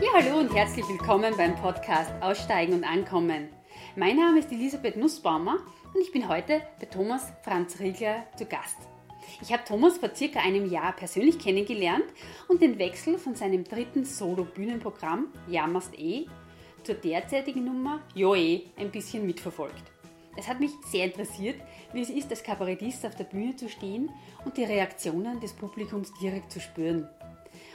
Ja, hallo und herzlich willkommen beim Podcast Aussteigen und Ankommen. Mein Name ist Elisabeth Nussbaumer und ich bin heute bei Thomas Franz Riegler zu Gast. Ich habe Thomas vor circa einem Jahr persönlich kennengelernt und den Wechsel von seinem dritten Solo-Bühnenprogramm Jammerst eh zur derzeitigen Nummer Joe ein bisschen mitverfolgt. Es hat mich sehr interessiert, wie es ist, als Kabarettist auf der Bühne zu stehen und die Reaktionen des Publikums direkt zu spüren.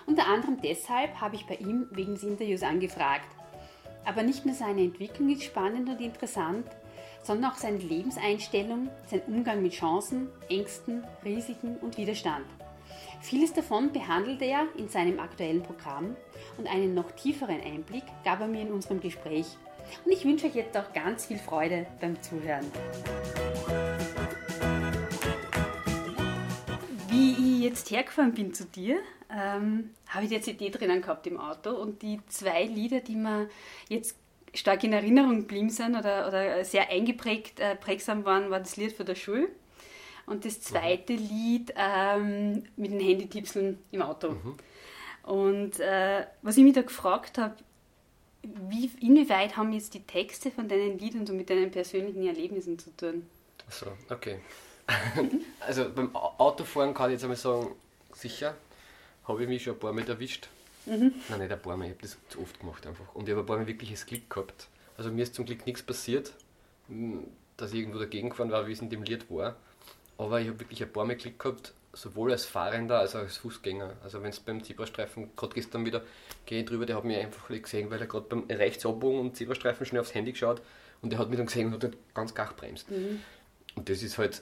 Unter anderem deshalb habe ich bei ihm wegen des Interviews angefragt. Aber nicht nur seine Entwicklung ist spannend und interessant, sondern auch seine Lebenseinstellung, sein Umgang mit Chancen, Ängsten, Risiken und Widerstand. Vieles davon behandelt er in seinem aktuellen Programm und einen noch tieferen Einblick gab er mir in unserem Gespräch. Und ich wünsche euch jetzt auch ganz viel Freude beim Zuhören. Jetzt hergefahren bin zu dir, ähm, habe ich die CD drinnen gehabt im Auto und die zwei Lieder, die mir jetzt stark in Erinnerung geblieben sind oder, oder sehr eingeprägt, äh, prägsam waren, war das Lied für der Schule und das zweite mhm. Lied ähm, mit den Handytipseln im Auto. Mhm. Und äh, was ich mich da gefragt habe, wie, inwieweit haben jetzt die Texte von deinen Liedern so mit deinen persönlichen Erlebnissen zu tun? So, okay. also beim Autofahren kann ich jetzt einmal sagen, sicher, habe ich mich schon ein paar Mal erwischt. Mhm. Nein, nicht ein paar Mal, ich habe das zu oft gemacht einfach. Und ich habe ein paar Mal wirkliches Glück gehabt. Also mir ist zum Glück nichts passiert, dass ich irgendwo dagegen gefahren war, wie es in dem Lied war. Aber ich habe wirklich ein paar Mal Glück gehabt, sowohl als Fahrender als auch als Fußgänger. Also wenn es beim Zebrastreifen, gerade gestern wieder, gehe ich drüber, der hat mich einfach gesehen, weil er gerade beim Rechtsabbogen und Zebrastreifen schnell aufs Handy geschaut und der hat mich dann gesehen und hat ganz gar bremst. Mhm. Und das ist halt,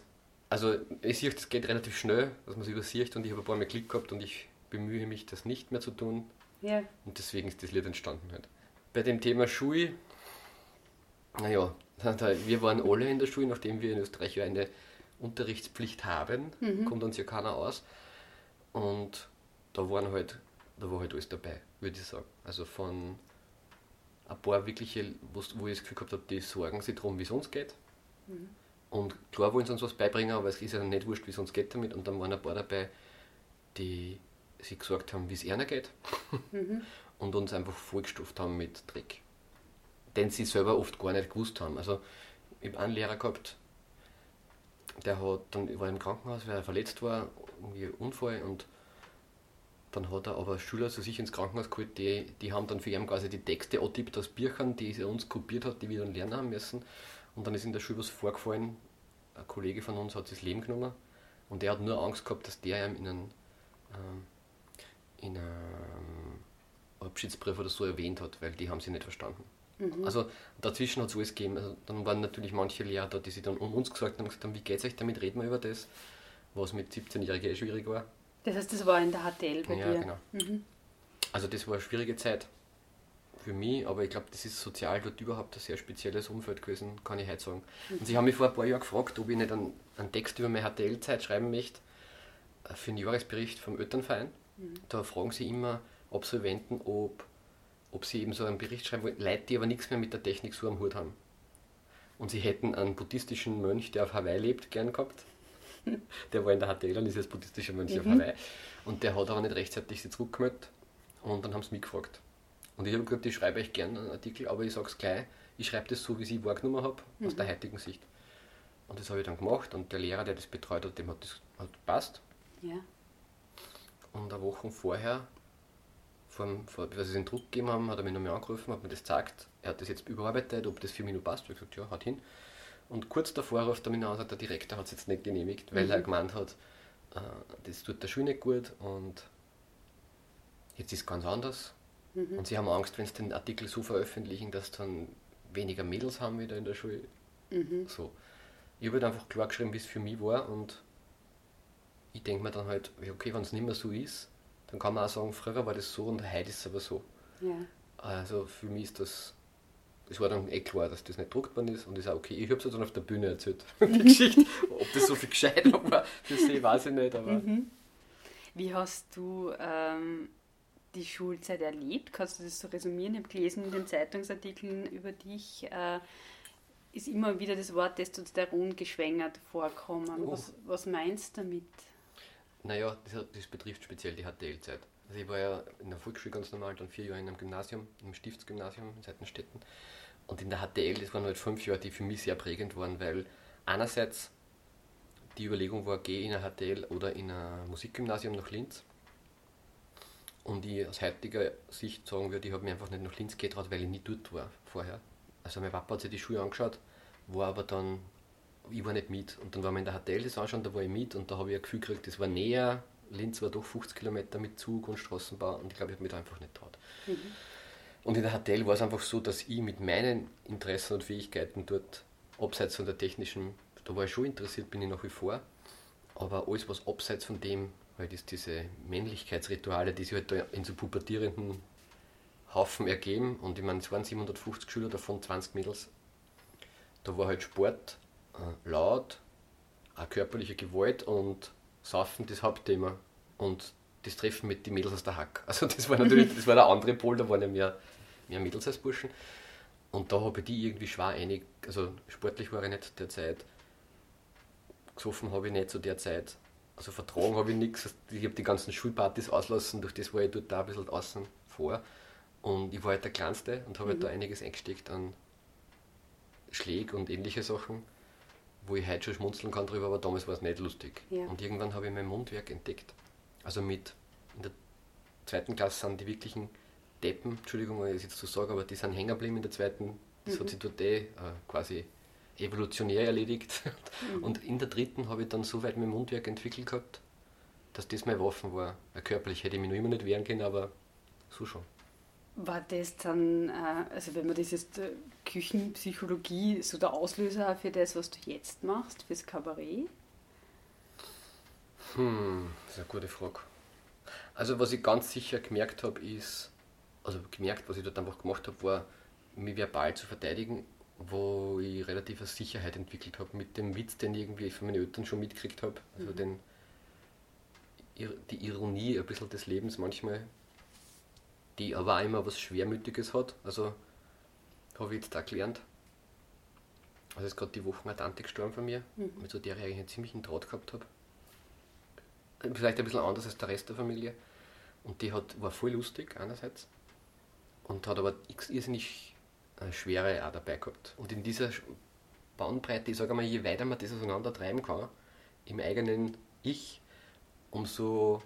also ich sehe, das geht relativ schnell, dass man es übersieht und ich habe ein paar Mal Glück gehabt und ich bemühe mich, das nicht mehr zu tun. Ja. Und deswegen ist das Lied entstanden halt. Bei dem Thema Schule, naja, wir waren alle in der Schule, nachdem wir in Österreich eine Unterrichtspflicht haben, mhm. kommt uns ja keiner aus. Und da waren halt, da war halt alles dabei, würde ich sagen. Also von ein paar wirkliche, wo ich das Gefühl gehabt habe, die sorgen sich darum, wie es uns geht. Mhm. Und klar wollen sie uns was beibringen, aber es ist ja nicht wurscht, wie es uns geht damit. Und dann waren ein paar dabei, die sich gesagt haben, wie es ihnen geht. Mhm. und uns einfach vollgestuft haben mit Dreck. Den sie selber oft gar nicht gewusst haben. Also ich habe einen Lehrer gehabt, der hat dann war im Krankenhaus, weil er verletzt war, irgendwie Unfall und dann hat er aber Schüler zu sich ins Krankenhaus geholt, die, die haben dann für ihn quasi die Texte antippt aus Büchern, die er uns kopiert hat, die wir dann lernen haben müssen. Und dann ist in der Schule was vorgefallen, ein Kollege von uns hat sich das Leben genommen und der hat nur Angst gehabt, dass der ihm in einem, ähm, in einem Abschiedsbrief oder so erwähnt hat, weil die haben sie nicht verstanden. Mhm. Also dazwischen hat es alles gegeben. Also, dann waren natürlich manche Lehrer da, die sich dann um uns gesagt haben, gesagt haben, wie geht es euch damit, reden wir über das, was mit 17-Jährigen eh schwierig war. Das heißt, das war in der HTL bei ja, dir? Ja, genau. Mhm. Also das war eine schwierige Zeit für mich, aber ich glaube, das ist sozial dort überhaupt ein sehr spezielles Umfeld gewesen, kann ich heute sagen. Und sie haben mich vor ein paar Jahren gefragt, ob ich nicht einen, einen Text über meine HTL-Zeit schreiben möchte, äh, für einen Jahresbericht vom Elternverein. Mhm. Da fragen sie immer Absolventen, ob ob sie eben so einen Bericht schreiben wollen, Leute, die aber nichts mehr mit der Technik so am Hut haben. Und sie hätten einen buddhistischen Mönch, der auf Hawaii lebt, gern gehabt. Der war in der HTL und ist jetzt buddhistischer Mönch mhm. auf Hawaii. Und der hat aber nicht rechtzeitig sich zurückgemeldet. Und dann haben sie mich gefragt. Und ich habe gesagt, ich schreibe euch gerne einen Artikel, aber ich sage es gleich, ich schreibe das so, wie ich es wahrgenommen habe, mhm. aus der heutigen Sicht. Und das habe ich dann gemacht und der Lehrer, der das betreut hat, dem hat das hat passt. Ja. Und eine Woche vorher vom, vor, als sie den Druck gegeben haben, hat er mich nochmal angerufen, hat mir das gezeigt. Er hat das jetzt überarbeitet, ob das für mich noch passt. Ich habe gesagt, ja, hat hin. Und kurz davor ruft er mich an, sagt, der Direktor hat es jetzt nicht genehmigt, weil mhm. er gemeint hat, äh, das tut der Schule nicht gut und jetzt ist es ganz anders. Mhm. Und sie haben Angst, wenn sie den Artikel so veröffentlichen, dass dann weniger Mädels haben wieder in der Schule. Mhm. So. Ich habe halt einfach klar geschrieben, wie es für mich war und ich denke mir dann halt, okay, wenn es nicht mehr so ist, dann kann man auch sagen, früher war das so und heute ist es aber so. Ja. Also für mich ist das, das war dann eh klar, dass das nicht gedruckt worden ist und ist auch okay. Ich habe es dann auf der Bühne erzählt, die Geschichte. Ob das so viel gescheiter war für sie, weiß ich nicht. Aber mhm. Wie hast du ähm, die Schulzeit erlebt? Kannst du das so resümieren? Ich habe gelesen in den Zeitungsartikeln über dich. Äh, ist immer wieder das Wort Testosteron geschwängert vorkommen. Oh. Was, was meinst du damit? Naja, das, das betrifft speziell die HTL-Zeit. Also ich war ja in der Volksschule ganz normal, dann vier Jahre in einem Gymnasium, im Stiftsgymnasium in Seitenstetten. Und in der HTL, das waren halt fünf Jahre, die für mich sehr prägend waren, weil einerseits die Überlegung war, gehe in ein HTL oder in ein Musikgymnasium nach Linz. Und ich aus heutiger Sicht sagen würde, ich habe mich einfach nicht nach Linz getraut, weil ich nie dort war vorher. Also mein Papa hat sich die Schule angeschaut, war aber dann, ich war nicht mit. Und dann war wir in der HTL das anschauen, da war ich mit und da habe ich ein Gefühl gekriegt, das war näher. Linz war doch 50 Kilometer mit Zug und Straßenbau und ich glaube, ich habe mich da einfach nicht traut. Mhm. Und in der HTL war es einfach so, dass ich mit meinen Interessen und Fähigkeiten dort, abseits von der technischen, da war ich schon interessiert, bin ich nach wie vor, aber alles, was abseits von dem, weil das diese Männlichkeitsrituale, die sich halt da in so pubertierenden Haufen ergeben, und ich meine, es waren 750 Schüler, davon 20 Mädels, da war halt Sport, äh, laut, auch körperliche Gewalt und Saufen das Hauptthema. Und das Treffen mit den Mädels aus der Hack. Also das war natürlich, das war der andere Pol, da waren ja mehr, mehr Mädels als Burschen. Und da habe ich die irgendwie schwer einig, also sportlich war ich nicht derzeit, gesoffen habe ich nicht zu der Zeit, also vertragen habe ich nichts, ich habe die ganzen Schulpartys auslassen, durch das war ich dort da ein bisschen außen vor. Und ich war halt der Kleinste und habe mhm. halt da einiges eingesteckt an Schläge und ähnliche Sachen, wo ich heute schon schmunzeln kann drüber, aber damals war es nicht lustig. Ja. Und irgendwann habe ich mein Mundwerk entdeckt. Also mit in der zweiten Klasse sind die wirklichen Deppen, Entschuldigung, wenn ich das jetzt so sage, aber die sind hängen geblieben in der zweiten. Das mhm. hat sich dort eh äh, quasi evolutionär erledigt. Mhm. Und in der dritten habe ich dann so weit mein Mundwerk entwickelt gehabt, dass das meine Waffen war. Körperlich hätte ich mich noch immer nicht wehren können, aber so schon. War das dann, äh, also wenn man das jetzt äh, Küchenpsychologie, so der Auslöser für das, was du jetzt machst, fürs Kabarett? Hm, das ist eine gute Frage. Also was ich ganz sicher gemerkt habe, ist, also gemerkt, was ich dort einfach gemacht habe, war, mich verbal zu verteidigen, wo ich relative Sicherheit entwickelt habe mit dem Witz, den ich irgendwie von meinen Eltern schon mitgekriegt habe. Also mhm. den, die Ironie ein bisschen des Lebens manchmal, die aber auch immer was Schwermütiges hat. Also habe ich jetzt auch gelernt. Also ist gerade die Woche eine Tante gestorben von mir, mhm. mit so der ich eigentlich einen ziemlichen Draht gehabt habe vielleicht ein bisschen anders als der Rest der Familie. Und die hat, war voll lustig einerseits und hat aber irrsinnig schwere auch dabei gehabt. Und in dieser Bandbreite, ich sage mal, je weiter man das auseinander treiben kann, im eigenen Ich, umso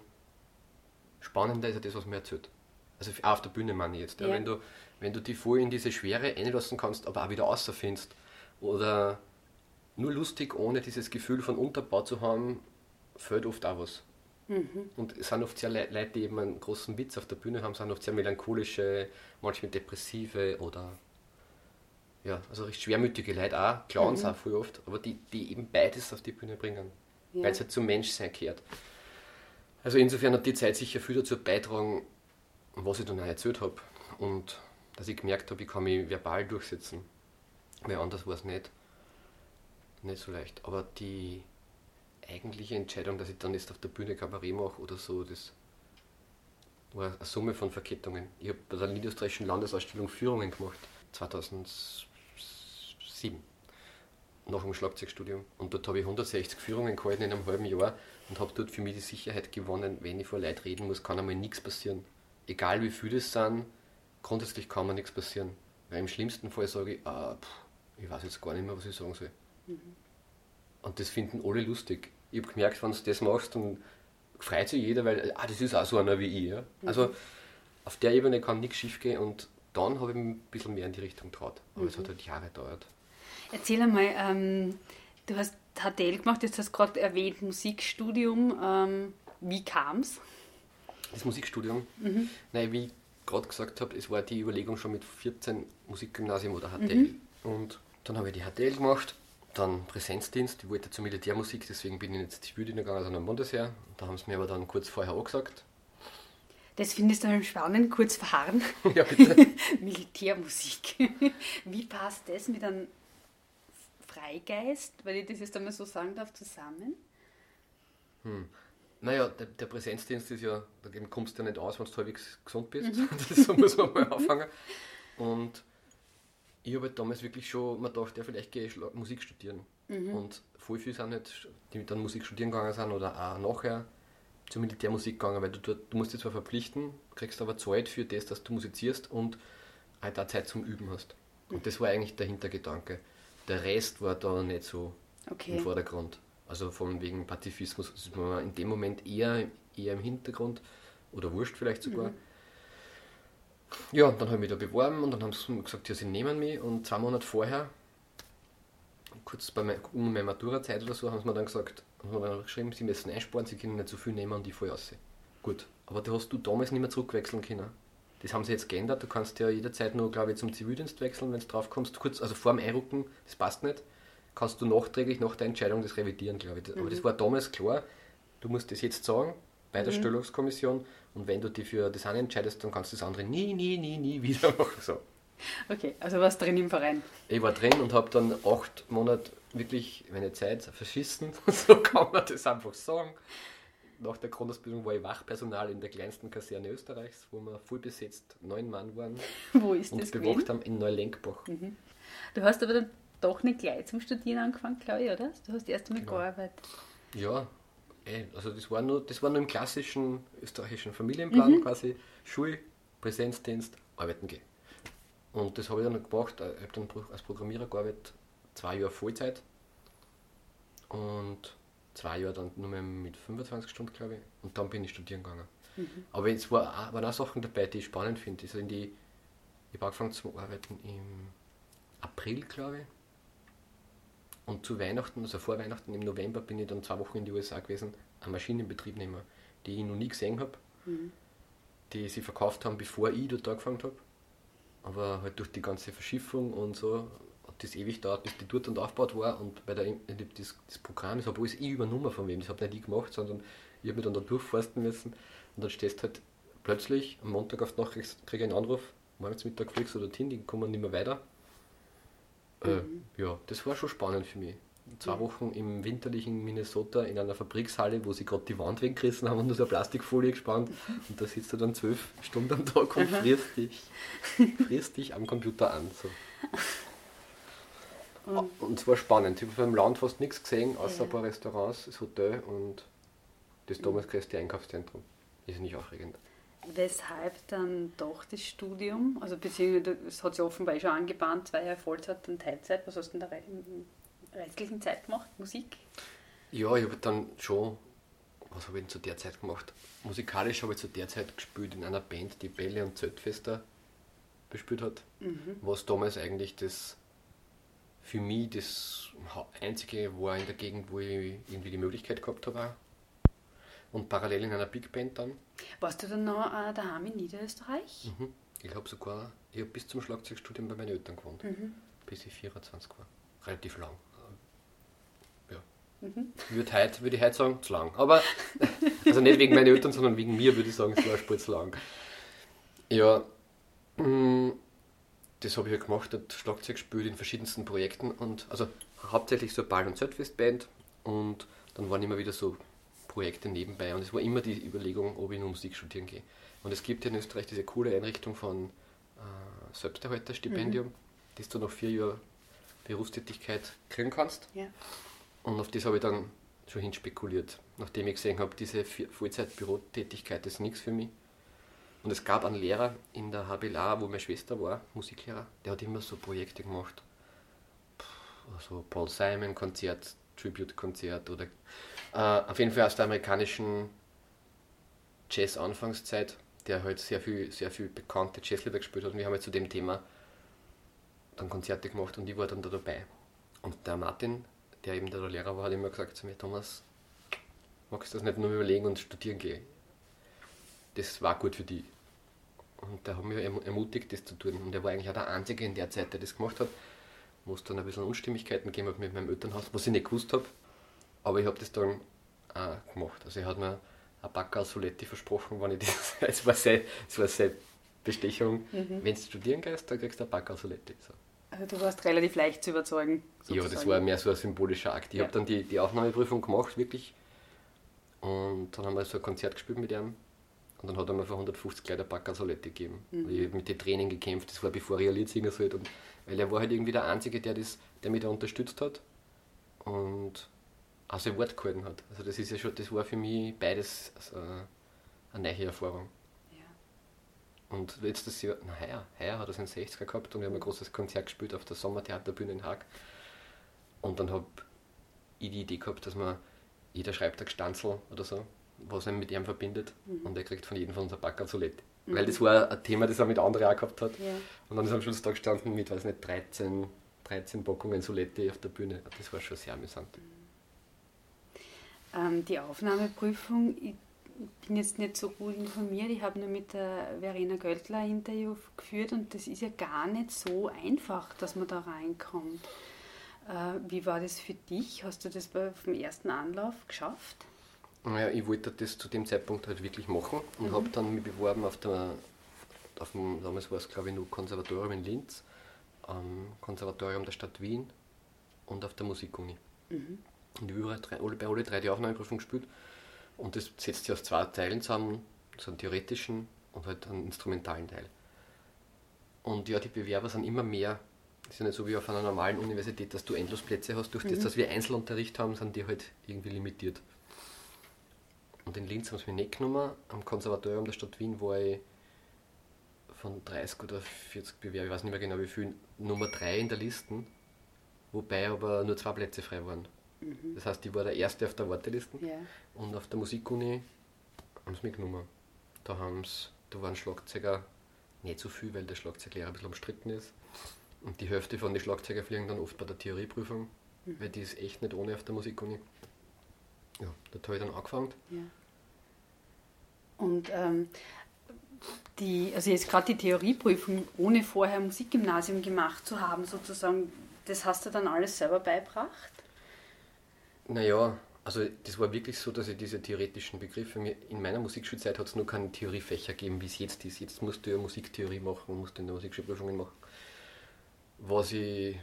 spannender ist ja das, was man erzählt. Also auch auf der Bühne meine ich jetzt. Ja. Wenn, du, wenn du die voll in diese Schwere einlassen kannst, aber auch wieder außerfindest oder nur lustig, ohne dieses Gefühl von Unterbau zu haben, fällt oft auch was. Mhm. Und es sind oft sehr Leute, die eben einen großen Witz auf der Bühne haben, sind oft sehr melancholische, manchmal depressive oder ja, also recht schwermütige Leute auch, Clowns mhm. auch voll oft, aber die, die eben beides auf die Bühne bringen, ja. weil es halt zum Menschsein gehört. Also insofern hat die Zeit sicher viel dazu beitragen, was ich dann auch erzählt habe und dass ich gemerkt habe, ich kann mich verbal durchsetzen, weil anders war es nicht, nicht so leicht. Aber die, eigentliche Entscheidung, dass ich dann jetzt auf der Bühne Kabarett mache oder so, das war eine Summe von Verkettungen. Ich habe bei der Niederösterreichischen Landesausstellung Führungen gemacht, 2007, nach dem Schlagzeugstudium. Und dort habe ich 160 Führungen gehalten in einem halben Jahr und habe dort für mich die Sicherheit gewonnen, wenn ich vor Leuten reden muss, kann einmal nichts passieren. Egal wie viele das sind, grundsätzlich kann mir nichts passieren. Weil im schlimmsten Fall sage ich, ah, pff, ich weiß jetzt gar nicht mehr, was ich sagen soll. Mhm. Und das finden alle lustig ich habe gemerkt, wenn du das machst, dann freut sich jeder, weil ah, das ist auch so einer wie ich. Ja? Mhm. Also auf der Ebene kann nichts schief gehen und dann habe ich mich ein bisschen mehr in die Richtung getraut. Aber mhm. es hat halt Jahre gedauert. Erzähl einmal, ähm, du hast HTL gemacht, jetzt hast du gerade erwähnt, Musikstudium. Ähm, wie kam es? Das Musikstudium? Mhm. Nein, wie ich gerade gesagt habe, es war die Überlegung schon mit 14 Musikgymnasium oder HTL. Mhm. Und dann habe ich die HTL gemacht dann Präsenzdienst, ich wollte zur Militärmusik, deswegen bin ich jetzt die Bühne gegangen, also nach Bundesheer. Da haben sie mir aber dann kurz vorher angesagt. Das findest du spannend, kurz verharren. Ja, bitte. Militärmusik. Wie passt das mit einem Freigeist, weil ich das jetzt einmal so sagen darf, zusammen? Hm. Naja, der, der Präsenzdienst ist ja, da kommst du ja nicht aus, wenn du halbwegs gesund bist. Mhm. Das muss man mal anfangen. Und ich habe halt damals wirklich schon, man dachte, ja, vielleicht gehe ich Musik studieren. Mhm. Und voll viele sind halt, die dann Musik studieren gegangen sind oder auch nachher, zur Militärmusik gegangen, weil du, du, du musst dich zwar verpflichten, kriegst aber Zeit für das, dass du musizierst und halt auch Zeit zum Üben hast. Und das war eigentlich der Hintergedanke. Der Rest war da nicht so Okay. im Vordergrund. Also von wegen Pazifismus das war in dem Moment eher, eher im Hintergrund oder wurscht vielleicht sogar. Ja, und dann habe ich mich da beworben und dann haben sie gesagt, ja, sie nehmen mich und zwei Monate vorher, kurz bei mein, um meine Matura-Zeit oder so, haben sie mir dann gesagt, haben sie mir dann geschrieben, sie müssen einsparen, sie können nicht so viel nehmen und ich voll aus. Gut, aber da hast du damals nicht mehr zurückwechseln können. Das haben sie jetzt geändert, du kannst ja jederzeit nur, glaube ich, zum Zivildienst wechseln, wenn du drauf kommst, kurz, also vor dem Einrücken, das passt nicht, kannst du nachträglich nach der Entscheidung das revidieren, glaube ich. Aber das war damals klar, du musst das jetzt sagen, bei der Stellungskommission und wenn du dich für das eine entscheidest, dann kannst du das andere nie, nie, nie, nie wieder machen. So. Okay, also warst drin im Verein. Ich war drin und habe dann acht Monate wirklich meine Zeit verschissen, so kann man das einfach sagen. Nach der Grundausbildung war ich Wachpersonal in der kleinsten Kaserne Österreichs, wo wir voll besetzt neun Mann waren Wo ist und das bewacht gewesen? haben in Neulenkbach. Du hast aber dann doch nicht gleich zum Studieren angefangen, glaube ich, oder? Du hast erst einmal Genau. gearbeitet. Ja, eh, also das war nur, das war nur im klassischen österreichischen Familienplan quasi Schule, Präsenzdienst, arbeiten gehen. Und das habe ich dann gemacht. Ich habe dann als Programmierer gearbeitet, zwei Jahre Vollzeit und zwei Jahre dann nur mehr mit 25 Stunden, glaube ich. Und dann bin ich studieren gegangen. Aber es war, auch- waren auch Sachen dabei, die ich spannend finde. Also in die, ich habe angefangen zu arbeiten im April, glaube ich. Und zu Weihnachten, also vor Weihnachten im November, bin ich dann zwei Wochen in die USA gewesen, einen Maschinenbetriebnehmer, die ich noch nie gesehen habe, die sie verkauft haben, bevor ich dort angefangen habe. Aber halt durch die ganze Verschiffung und so das ewig gedauert, bis die dort und aufgebaut war. Und bei der, das, das Programm, das habe alles ich übernommen von wem. Das habe nicht ich gemacht, sondern ich habe mich dann da durchforsten müssen. Und dann stehst du halt plötzlich am Montag auf die Nacht, kriegst- krieg ich einen Anruf, morgens Mittag fliegst du dorthin, die kommen nicht mehr weiter. Äh, ja, das war schon spannend für mich. Zwei Wochen im winterlichen Minnesota in einer Fabrikshalle, wo sie gerade die Wand weggerissen haben und nur so eine Plastikfolie gespannt. Und da sitzt du dann zwölf Stunden am Tag und frierst dich, frierst dich am Computer an. So. Und es war spannend. Ich habe beim Land fast nichts gesehen, außer Ja. ein paar Restaurants, das Hotel und das damals größte Einkaufszentrum. Ist nicht aufregend. Weshalb dann doch das Studium? Also beziehungsweise es hat sich offenbar eh schon angebahnt, zwei Jahre Vollzeit und Teilzeit. Was hast du in der rei- in der restlichen Zeit gemacht? Musik? Ja, ich habe dann schon, was habe ich denn zu der Zeit gemacht? Musikalisch habe ich zu der Zeit gespielt in einer Band, die Bälle und Zeltfester bespielt hat. Was damals eigentlich das für mich das einzige war in der Gegend, wo ich irgendwie die Möglichkeit gehabt habe. Und parallel in einer Big Band dann. Warst du dann noch äh, daheim in Niederösterreich? Mhm. Ich habe sogar, ich habe bis zum Schlagzeugstudium bei meinen Eltern gewohnt. Mhm. Bis ich 24 war. Relativ lang. Ja. Würde, heute, würde ich heute sagen, zu lang. Aber, also nicht wegen meinen Eltern, sondern wegen mir würde ich sagen, es war ein Spur zu lang. Ja, mm, das habe ich ja gemacht, habe Schlagzeug gespielt in verschiedensten Projekten und also hauptsächlich so Ball- und Zeltfestband und dann waren immer wieder so Projekte nebenbei und es war immer die Überlegung, ob ich nur Musik studieren gehe. Und es gibt ja in Österreich diese coole Einrichtung von äh, Selbsterhalterstipendium, das du nach vier Jahren Berufstätigkeit kriegen kannst. Ja. Und auf das habe ich dann schon hin spekuliert, nachdem ich gesehen habe, diese Vollzeit-Bürotätigkeit ist nichts für mich. Und es gab einen Lehrer in der HBLA, wo meine Schwester war, Musiklehrer, der hat immer so Projekte gemacht. Also Paul Simon Konzert, Tribute-Konzert oder äh, auf jeden Fall aus der amerikanischen Jazz-Anfangszeit, der halt sehr viel, sehr viel bekannte Jazzlieder gespielt hat. Und wir haben halt zu dem Thema dann Konzerte gemacht und ich war dann da dabei. Und der Martin, der eben der Lehrer war, hat immer gesagt zu mir, Thomas, magst du das nicht nur überlegen und studieren gehen? Das war gut für dich. Und der hat mich erm- ermutigt, das zu tun. Und er war eigentlich auch der Einzige in der Zeit, der das gemacht hat. Wo es dann ein bisschen Unstimmigkeiten gegeben hat mit meinem Elternhaus, was ich nicht gewusst habe. Aber ich habe das dann auch gemacht. Also er hat mir ein Backel Soletti versprochen, wenn ich das. Es war seine, es war seine Bestechung. Wenn du studieren gehst, dann kriegst du ein Backel Soletti. So. Also du warst relativ leicht zu überzeugen. Ja, das sozusagen. war mehr so ein symbolischer Akt. Ich Ja. habe dann die, die Aufnahmeprüfung gemacht, wirklich. Und dann haben wir so ein Konzert gespielt mit ihm. Und dann hat er mir für 150 Kleider Bacca Soletti gegeben. Und Ich habe mit den Tränen gekämpft, das war bevor ich ein Lied singen sollte. Und, weil er war halt irgendwie der Einzige, der, das, der mich da unterstützt hat. Und auch sein Wort gehalten hat. Also das ist ja schon, das war für mich beides also eine neue Erfahrung. Ja. Und letztes Jahr, na heuer, heuer hat er seinen 60er gehabt und wir haben ein großes Konzert gespielt auf der Sommertheaterbühne in Haag. Und dann habe ich die Idee gehabt, dass man, jeder schreibt ein Gestanzel oder so, was einen mit ihm verbindet Mhm. und er kriegt von jedem von uns ein Backel Solette. Weil das war ein Thema, das er mit anderen auch gehabt hat. Ja. Und dann ist er am Schluss da gestanden mit, weiß nicht, 13, 13 Packungen Solette auf der Bühne. Das war schon sehr amüsant. Ähm, die Aufnahmeprüfung, ich bin jetzt nicht so gut informiert. Ich habe nur mit der Verena Göldler ein Interview geführt und das ist ja gar nicht so einfach, dass man da reinkommt. Äh, wie war das für dich? Hast du das vom ersten Anlauf geschafft? Naja, ich wollte das zu dem Zeitpunkt halt wirklich machen und habe dann mich beworben auf der, auf dem, damals war es glaube ich nur Konservatorium in Linz, am Konservatorium der Stadt Wien und auf der Musikuni. Und ich habe überall drei, alle, bei alle drei die Aufnahmeprüfung gespielt und das setzt sich aus zwei Teilen zusammen, so einen theoretischen und halt einen instrumentalen Teil. Und ja, die Bewerber sind immer mehr. Das ist ja nicht so wie auf einer normalen Universität, dass du endlos Plätze hast. Durch das, dass wir Einzelunterricht haben, sind die halt irgendwie limitiert. Und in Linz haben sie mich nicht genommen. Am Konservatorium der Stadt Wien war ich von 30 oder 40 Bewerber, ich weiß nicht mehr genau wie viel, Nummer 3 in der Liste, wobei aber nur zwei Plätze frei waren. Das heißt, ich war der Erste auf der Warteliste Ja. und auf der Musikuni haben sie mich genommen. Da, haben's, da waren Schlagzeuger nicht so viel, weil der Schlagzeuglehrer ein bisschen umstritten ist. Und die Hälfte von den Schlagzeuger fliegen dann oft bei der Theorieprüfung, weil die ist echt nicht ohne auf der Musikuni. Ja, dort habe ich dann angefangen. Ja. Und ähm, die, also jetzt gerade die Theorieprüfung, ohne vorher Musikgymnasium gemacht zu haben, sozusagen, das hast du dann alles selber beibracht? Naja, also das war wirklich so, dass ich diese theoretischen Begriffe, mir in meiner Musikschulzeit hat es nur keine Theoriefächer gegeben, wie es jetzt ist. Jetzt musst du ja Musiktheorie machen, musst du in der Musikschulprüfungen machen. Was ich,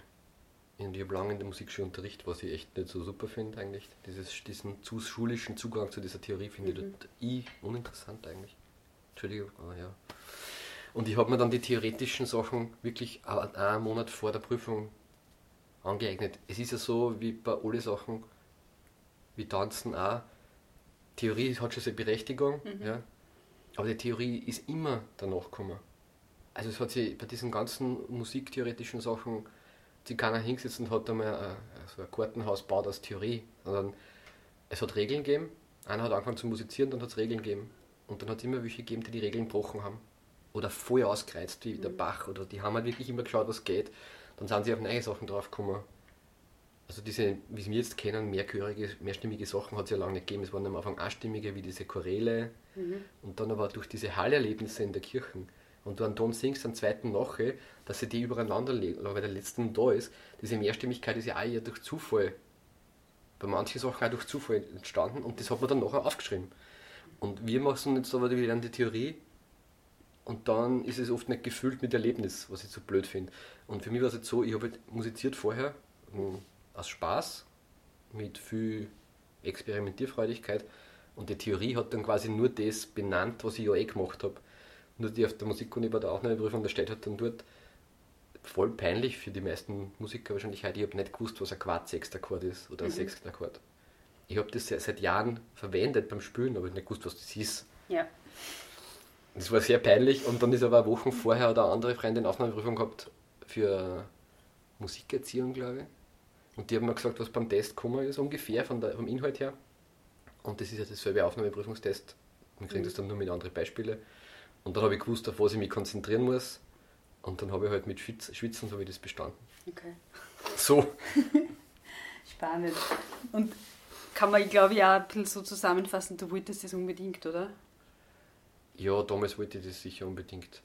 ich habe lange in der Musikschule unterrichtet, was ich echt nicht so super finde eigentlich. Dieses, diesen zu schulischen Zugang zu dieser Theorie finde ich dort ich uninteressant eigentlich. Entschuldigung, aber ja. Und ich habe mir dann die theoretischen Sachen wirklich einen Monat vor der Prüfung angeeignet. Es ist ja so, wie bei alle Sachen, wie Tanzen auch, Theorie hat schon seine Berechtigung, ja, aber die Theorie ist immer danach gekommen. Also es hat sich bei diesen ganzen musiktheoretischen Sachen sich keiner hingesetzt und hat einmal ein, so ein Gartenhaus gebaut als Theorie, sondern es hat Regeln gegeben, einer hat angefangen zu musizieren, dann hat es Regeln gegeben und dann hat es immer welche gegeben, die die Regeln gebrochen haben oder voll ausgereizt, wie der Bach oder die haben halt wirklich immer geschaut, was geht, dann sind sie auf neue Sachen draufgekommen. Also diese, wie wir jetzt kennen, mehrchörige, mehrstimmige Sachen hat es ja lange nicht gegeben. Es waren am Anfang einstimmige, wie diese Choräle. Und dann aber durch diese Hallerlebnisse in der Kirche. Und du an Ton singst, am zweiten nachher, dass sie die übereinander legen, weil der letzte da ist. Diese Mehrstimmigkeit ist ja auch eher durch Zufall. Bei manchen Sachen auch durch Zufall entstanden und das hat man dann nachher aufgeschrieben. Und wir machen jetzt aber, lernen die Theorie und dann ist es oft nicht gefüllt mit Erlebnis, was ich so blöd finde. Und für mich war es jetzt so, ich habe halt musiziert vorher aus Spaß, mit viel Experimentierfreudigkeit und die Theorie hat dann quasi nur das benannt, was ich ja eh gemacht habe. Nur die auf der Musikuni bei der Aufnahmeprüfung, da steht halt dann dort, voll peinlich für die meisten Musiker wahrscheinlich heute, ich habe nicht gewusst, was ein Quart-Sechstakkord ist oder ein Sechstakkord. Ich habe das seit Jahren verwendet beim Spielen, aber ich habe nicht gewusst, was das ist. Ja. Das war sehr peinlich und dann ist aber Wochen vorher hat eine andere Freundin Aufnahmeprüfung gehabt für Musikerziehung, glaube ich. Und die haben mir gesagt, was beim Test gekommen ist, ungefähr von der, vom Inhalt her. Und das ist ja dasselbe Aufnahmeprüfungstest. Wir kriegen das dann nur mit anderen Beispielen. Und dann habe ich gewusst, auf was ich mich konzentrieren muss. Und dann habe ich halt mit Schwitz, Schwitzen so wie das bestanden. Okay. So. Spannend. Und kann man, ich glaube, ja ein bisschen so zusammenfassen, du wolltest das unbedingt, oder? Ja, damals wollte ich das sicher unbedingt.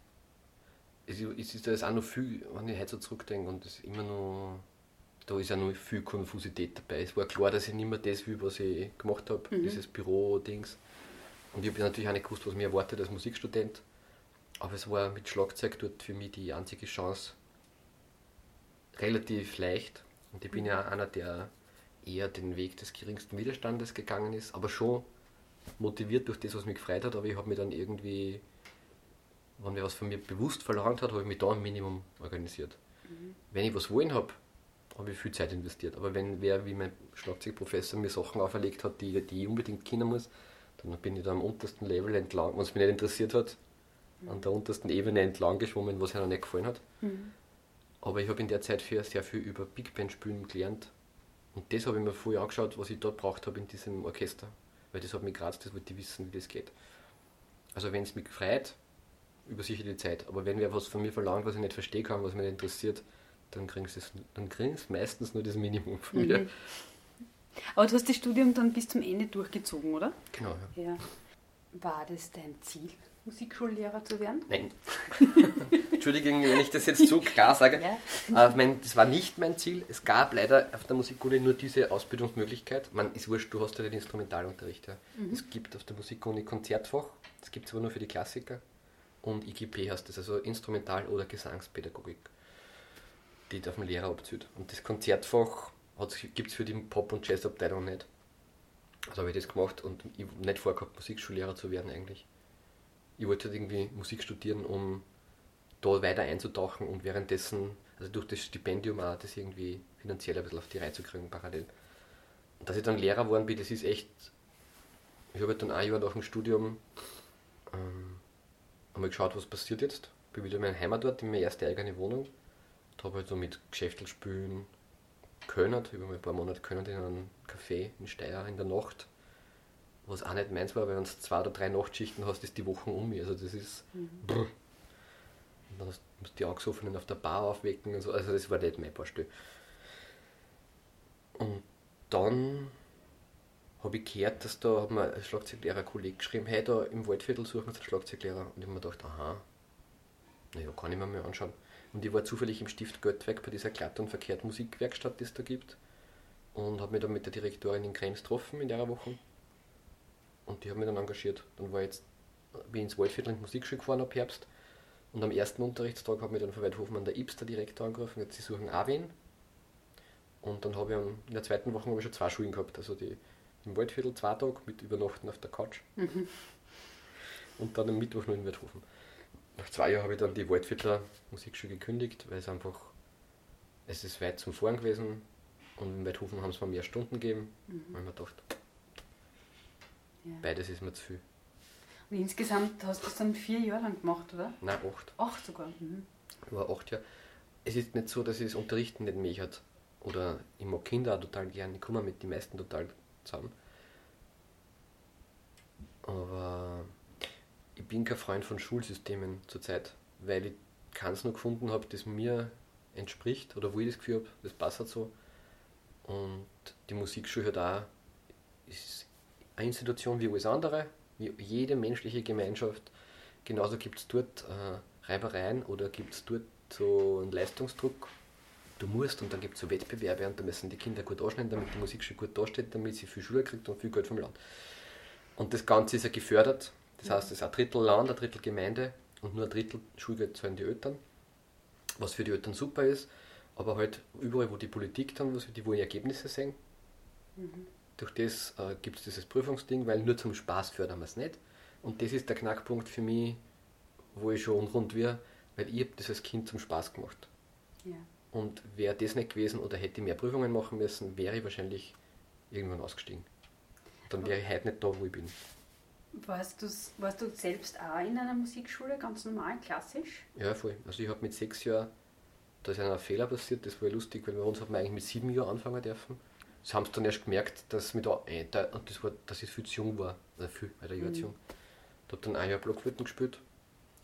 Es ist- ist da jetzt auch noch viel, wenn ich heute so zurückdenke, und es ist immer noch, da ist auch noch viel Konfusität dabei. Es war klar, dass ich nicht mehr das will, was ich gemacht habe, dieses Büro-Dings. Und ich habe natürlich auch nicht gewusst, was mir erwartet als Musikstudent. Aber es war mit Schlagzeug dort für mich die einzige Chance relativ leicht. Und ich bin ja einer, der eher den Weg des geringsten Widerstandes gegangen ist, aber schon motiviert durch das, was mich gefreut hat, aber ich habe mich dann irgendwie, wenn mir was von mir bewusst verlangt hat, habe ich mich da ein Minimum organisiert. Wenn ich was wollen habe, habe ich viel Zeit investiert. Aber wenn wer, wie mein Schlagzeugprofessor, mir Sachen auferlegt hat, die, die ich unbedingt kennen muss, dann bin ich da am untersten Level entlang, wenn es mich nicht interessiert hat, mhm. An der untersten Ebene entlang geschwommen, was mir noch nicht gefallen hat. Mhm. Aber ich habe in der Zeit für sehr viel über Big Band spielen gelernt. Und das habe ich mir vorher angeschaut, was ich dort braucht habe in diesem Orchester. Weil das hat mich gereizt, das wollte ich wissen, wie das geht. Also wenn es mich freut, übersichere die Zeit. Aber wenn wer was von mir verlangt, was ich nicht verstehen kann, was mich nicht interessiert, dann kriegst du dann kriegst meistens nur das Minimum von mir. Mhm. Aber du hast das Studium dann bis zum Ende durchgezogen, oder? Genau, ja. ja. War das dein Ziel, Musikschullehrer zu werden? Nein. Entschuldigung, wenn ich das jetzt so klar sage. Ja. Äh, mein, das war nicht mein Ziel. Es gab leider auf der Musikuni nur diese Ausbildungsmöglichkeit. Man ist wurscht, du hast ja den Instrumentalunterricht. Ja. Mhm. Es gibt auf der Musikuni Konzertfach, das gibt es aber nur für die Klassiker. Und IGP heißt das, also Instrumental- oder Gesangspädagogik, die auf dem Lehrer abzieht. Und das Konzertfach gibt es für die Pop- und Jazzabteilung nicht. Also habe ich das gemacht und ich nicht vorgehabt, Musikschullehrer zu werden eigentlich. Ich wollte halt irgendwie Musik studieren, um da weiter einzutauchen und währenddessen, also durch das Stipendium auch das irgendwie finanziell ein bisschen auf die Reihe zu kriegen parallel. Und dass ich dann Lehrer geworden bin, das ist echt. Ich habe halt dann ein Jahr nach dem Studium ähm, einmal geschaut, was passiert jetzt. Bin wieder in meiner Heimatort, in meine erste eigene Wohnung. Da habe ich halt so mit Geschäftel spielen, können, über ein paar Monate können in einem Café in Steyr in der Nacht, was auch nicht meins war, weil wenn du zwei oder drei Nachtschichten hast, ist die Woche um mich. Also das ist. Mhm. Und dann musst du die Angesoffenen auf der Bar aufwecken und so. Also das war nicht mein Baustell. Und dann habe ich gehört, dass da hat mir ein Schlagzeuglehrer Kollege geschrieben, hey, da im Waldviertel suchen wir einen Schlagzeuglehrer. Und ich habe mir gedacht, aha, naja, kann ich mir mal anschauen. Und ich war zufällig im Stift Göttweg bei dieser glatt und verkehrt Musikwerkstatt, die es da gibt. Und habe mich dann mit der Direktorin in Krems getroffen in der Woche. Und die hat mich dann engagiert. Dann war ich jetzt, bin ich ins Waldviertel in Musikschule gefahren ab Herbst. Und am ersten Unterrichtstag hat mich dann von Weidhofen an der Ibs der Direktor angerufen, jetzt sie suchen auch wen. Und dann habe ich in der zweiten Woche ich schon zwei Schulen gehabt. Also die im Waldviertel zwei Tage mit Übernachten auf der Couch. Mhm. Und dann am Mittwoch noch in Weidhofen nach zwei Jahren habe ich dann die Waldviertler Musikschule gekündigt, weil es einfach, es ist weit zum Fahren gewesen und in Weidhofen haben es mir mehr Stunden gegeben, mhm. weil man gedacht, ja. beides ist mir zu viel. Und insgesamt hast du es dann vier Jahre lang gemacht, oder? Nein, acht. Acht sogar. Mhm. War acht Jahre. Es ist nicht so, dass ich das Unterrichten nicht mehr hat. Oder ich mag Kinder auch total gern, ich komme mit den meisten total zusammen. Aber ich bin kein Freund von Schulsystemen zurzeit, weil ich keins noch gefunden habe, das mir entspricht oder wo ich das Gefühl habe, das passt halt so. Und die Musikschule hat auch ist eine Institution wie alles andere, wie jede menschliche Gemeinschaft. Genauso gibt es dort äh, Reibereien oder gibt es dort so einen Leistungsdruck. Du musst und dann gibt es so Wettbewerbe und da müssen die Kinder gut anschneiden, damit die Musikschule gut dasteht, damit sie viel Schule kriegt und viel Geld vom Land. Und das Ganze ist ja gefördert das heißt, es ist ein Drittel Land, ein Drittel Gemeinde und nur ein Drittel Schulgeld zahlen die Eltern, was für die Eltern super ist, aber halt überall, wo die Politik dann, was, die wollen Ergebnisse sehen. Mhm. Durch das äh, gibt es dieses Prüfungsding, weil nur zum Spaß fördern wir es nicht. Und das ist der Knackpunkt für mich, wo ich schon unrund wäre, weil ich habe das als Kind zum Spaß gemacht. Ja. Und wäre das nicht gewesen oder hätte ich mehr Prüfungen machen müssen, wäre ich wahrscheinlich irgendwann ausgestiegen. Dann wäre ich heute nicht da, wo ich bin. Warst, warst du selbst auch in einer Musikschule, ganz normal, klassisch? Ja, voll. Also ich habe mit sechs Jahren, da ist ein Fehler passiert, das war richtig, weil bei uns hat man eigentlich mit sieben Jahren anfangen dürfen. Sie haben es dann erst gemerkt, dass, mit, äh, das war, dass ich viel zu jung war, also viel, weil der Jahr mhm. zu jung. Ich habe dann ein Jahr Blockflöten gespielt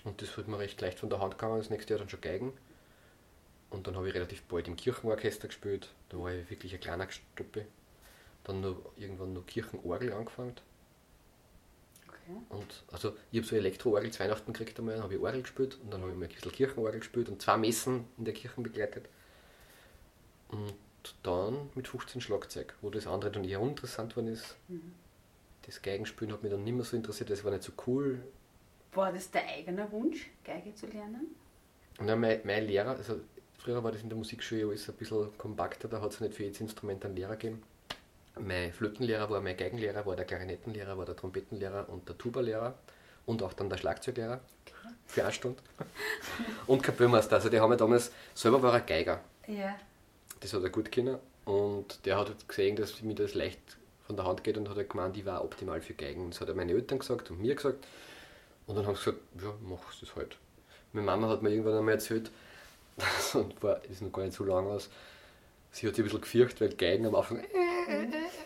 und das hat mir recht leicht von der Hand gegangen, das nächste Jahr dann schon Geigen. Und dann habe ich relativ bald im Kirchenorchester gespielt, da war ich wirklich ein kleiner Stuppe. Dann noch, irgendwann noch Kirchenorgel angefangen und also ich habe so Elektroorgel zu Weihnachten gekriegt einmal, dann habe ich Orgel gespielt und dann habe ich mal ein bisschen Kirchenorgel gespielt und zwei Messen in der Kirche begleitet. Und dann mit 15 Schlagzeug, wo das andere dann eher uninteressant geworden ist. Mhm. Das Geigenspielen hat mich dann nicht mehr so interessiert, das war nicht so cool. War das der eigene Wunsch, Geige zu lernen? Dann mein, mein Lehrer, also früher war das in der Musikschule alles ein bisschen kompakter, da hat es nicht für jedes Instrument einen Lehrer gegeben. Mein Flötenlehrer war mein Geigenlehrer, war der Klarinettenlehrer, war der Trompetenlehrer und der Tubalehrer und auch dann der Schlagzeuglehrer für eine Stunde. und Kapellmeister. Also die haben ja damals, selber war er Geiger. Ja. Das hat er gut können. Und der hat halt gesehen, dass mir das leicht von der Hand geht und hat halt gemeint, ich war optimal für Geigen. Das hat er meine Eltern gesagt und mir gesagt. Und dann haben sie gesagt, ja, mach das halt. Meine Mama hat mir irgendwann einmal erzählt, das war, ist noch gar nicht so lang aus, sie hat sich ein bisschen gefürchtet, weil Geigen am Anfang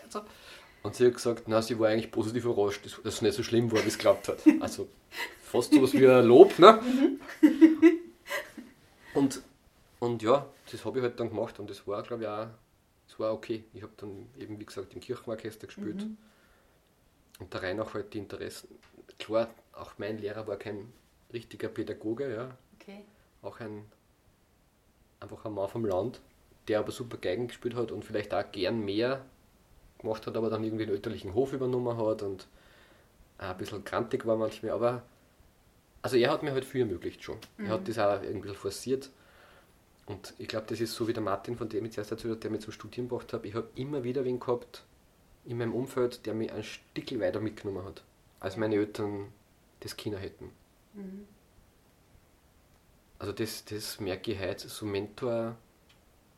so. Und sie hat gesagt, na, sie war eigentlich positiv überrascht, dass es nicht so schlimm war, wie es geglaubt hat. Also fast so was wie ein Lob, ne? Und, und ja, das habe ich halt dann gemacht und das war, glaube ich, auch das war okay. Ich habe dann eben, wie gesagt, im Kirchenorchester gespielt. Mhm. Und da rein auch halt die Interessen. Klar, auch mein Lehrer war kein richtiger Pädagoge, ja. Okay. Auch ein einfach ein Mann vom Land, der aber super Geigen gespielt hat und vielleicht auch gern mehr gemacht hat, aber dann irgendwie den elterlichen Hof übernommen hat und auch ein bisschen krantig war manchmal. Aber also er hat mir halt viel ermöglicht schon. Mhm. Er hat mhm. das auch irgendwie forciert. Und ich glaube, das ist so wie der Martin, von dem ich zuerst erzählt habe, der mich zum Studieren gebracht hat. Ich habe immer wieder wen gehabt in meinem Umfeld, der mich ein Stück weiter mitgenommen hat, als meine Eltern das Kinder hätten. Mhm. Also das, das merke ich heute, so Mentor,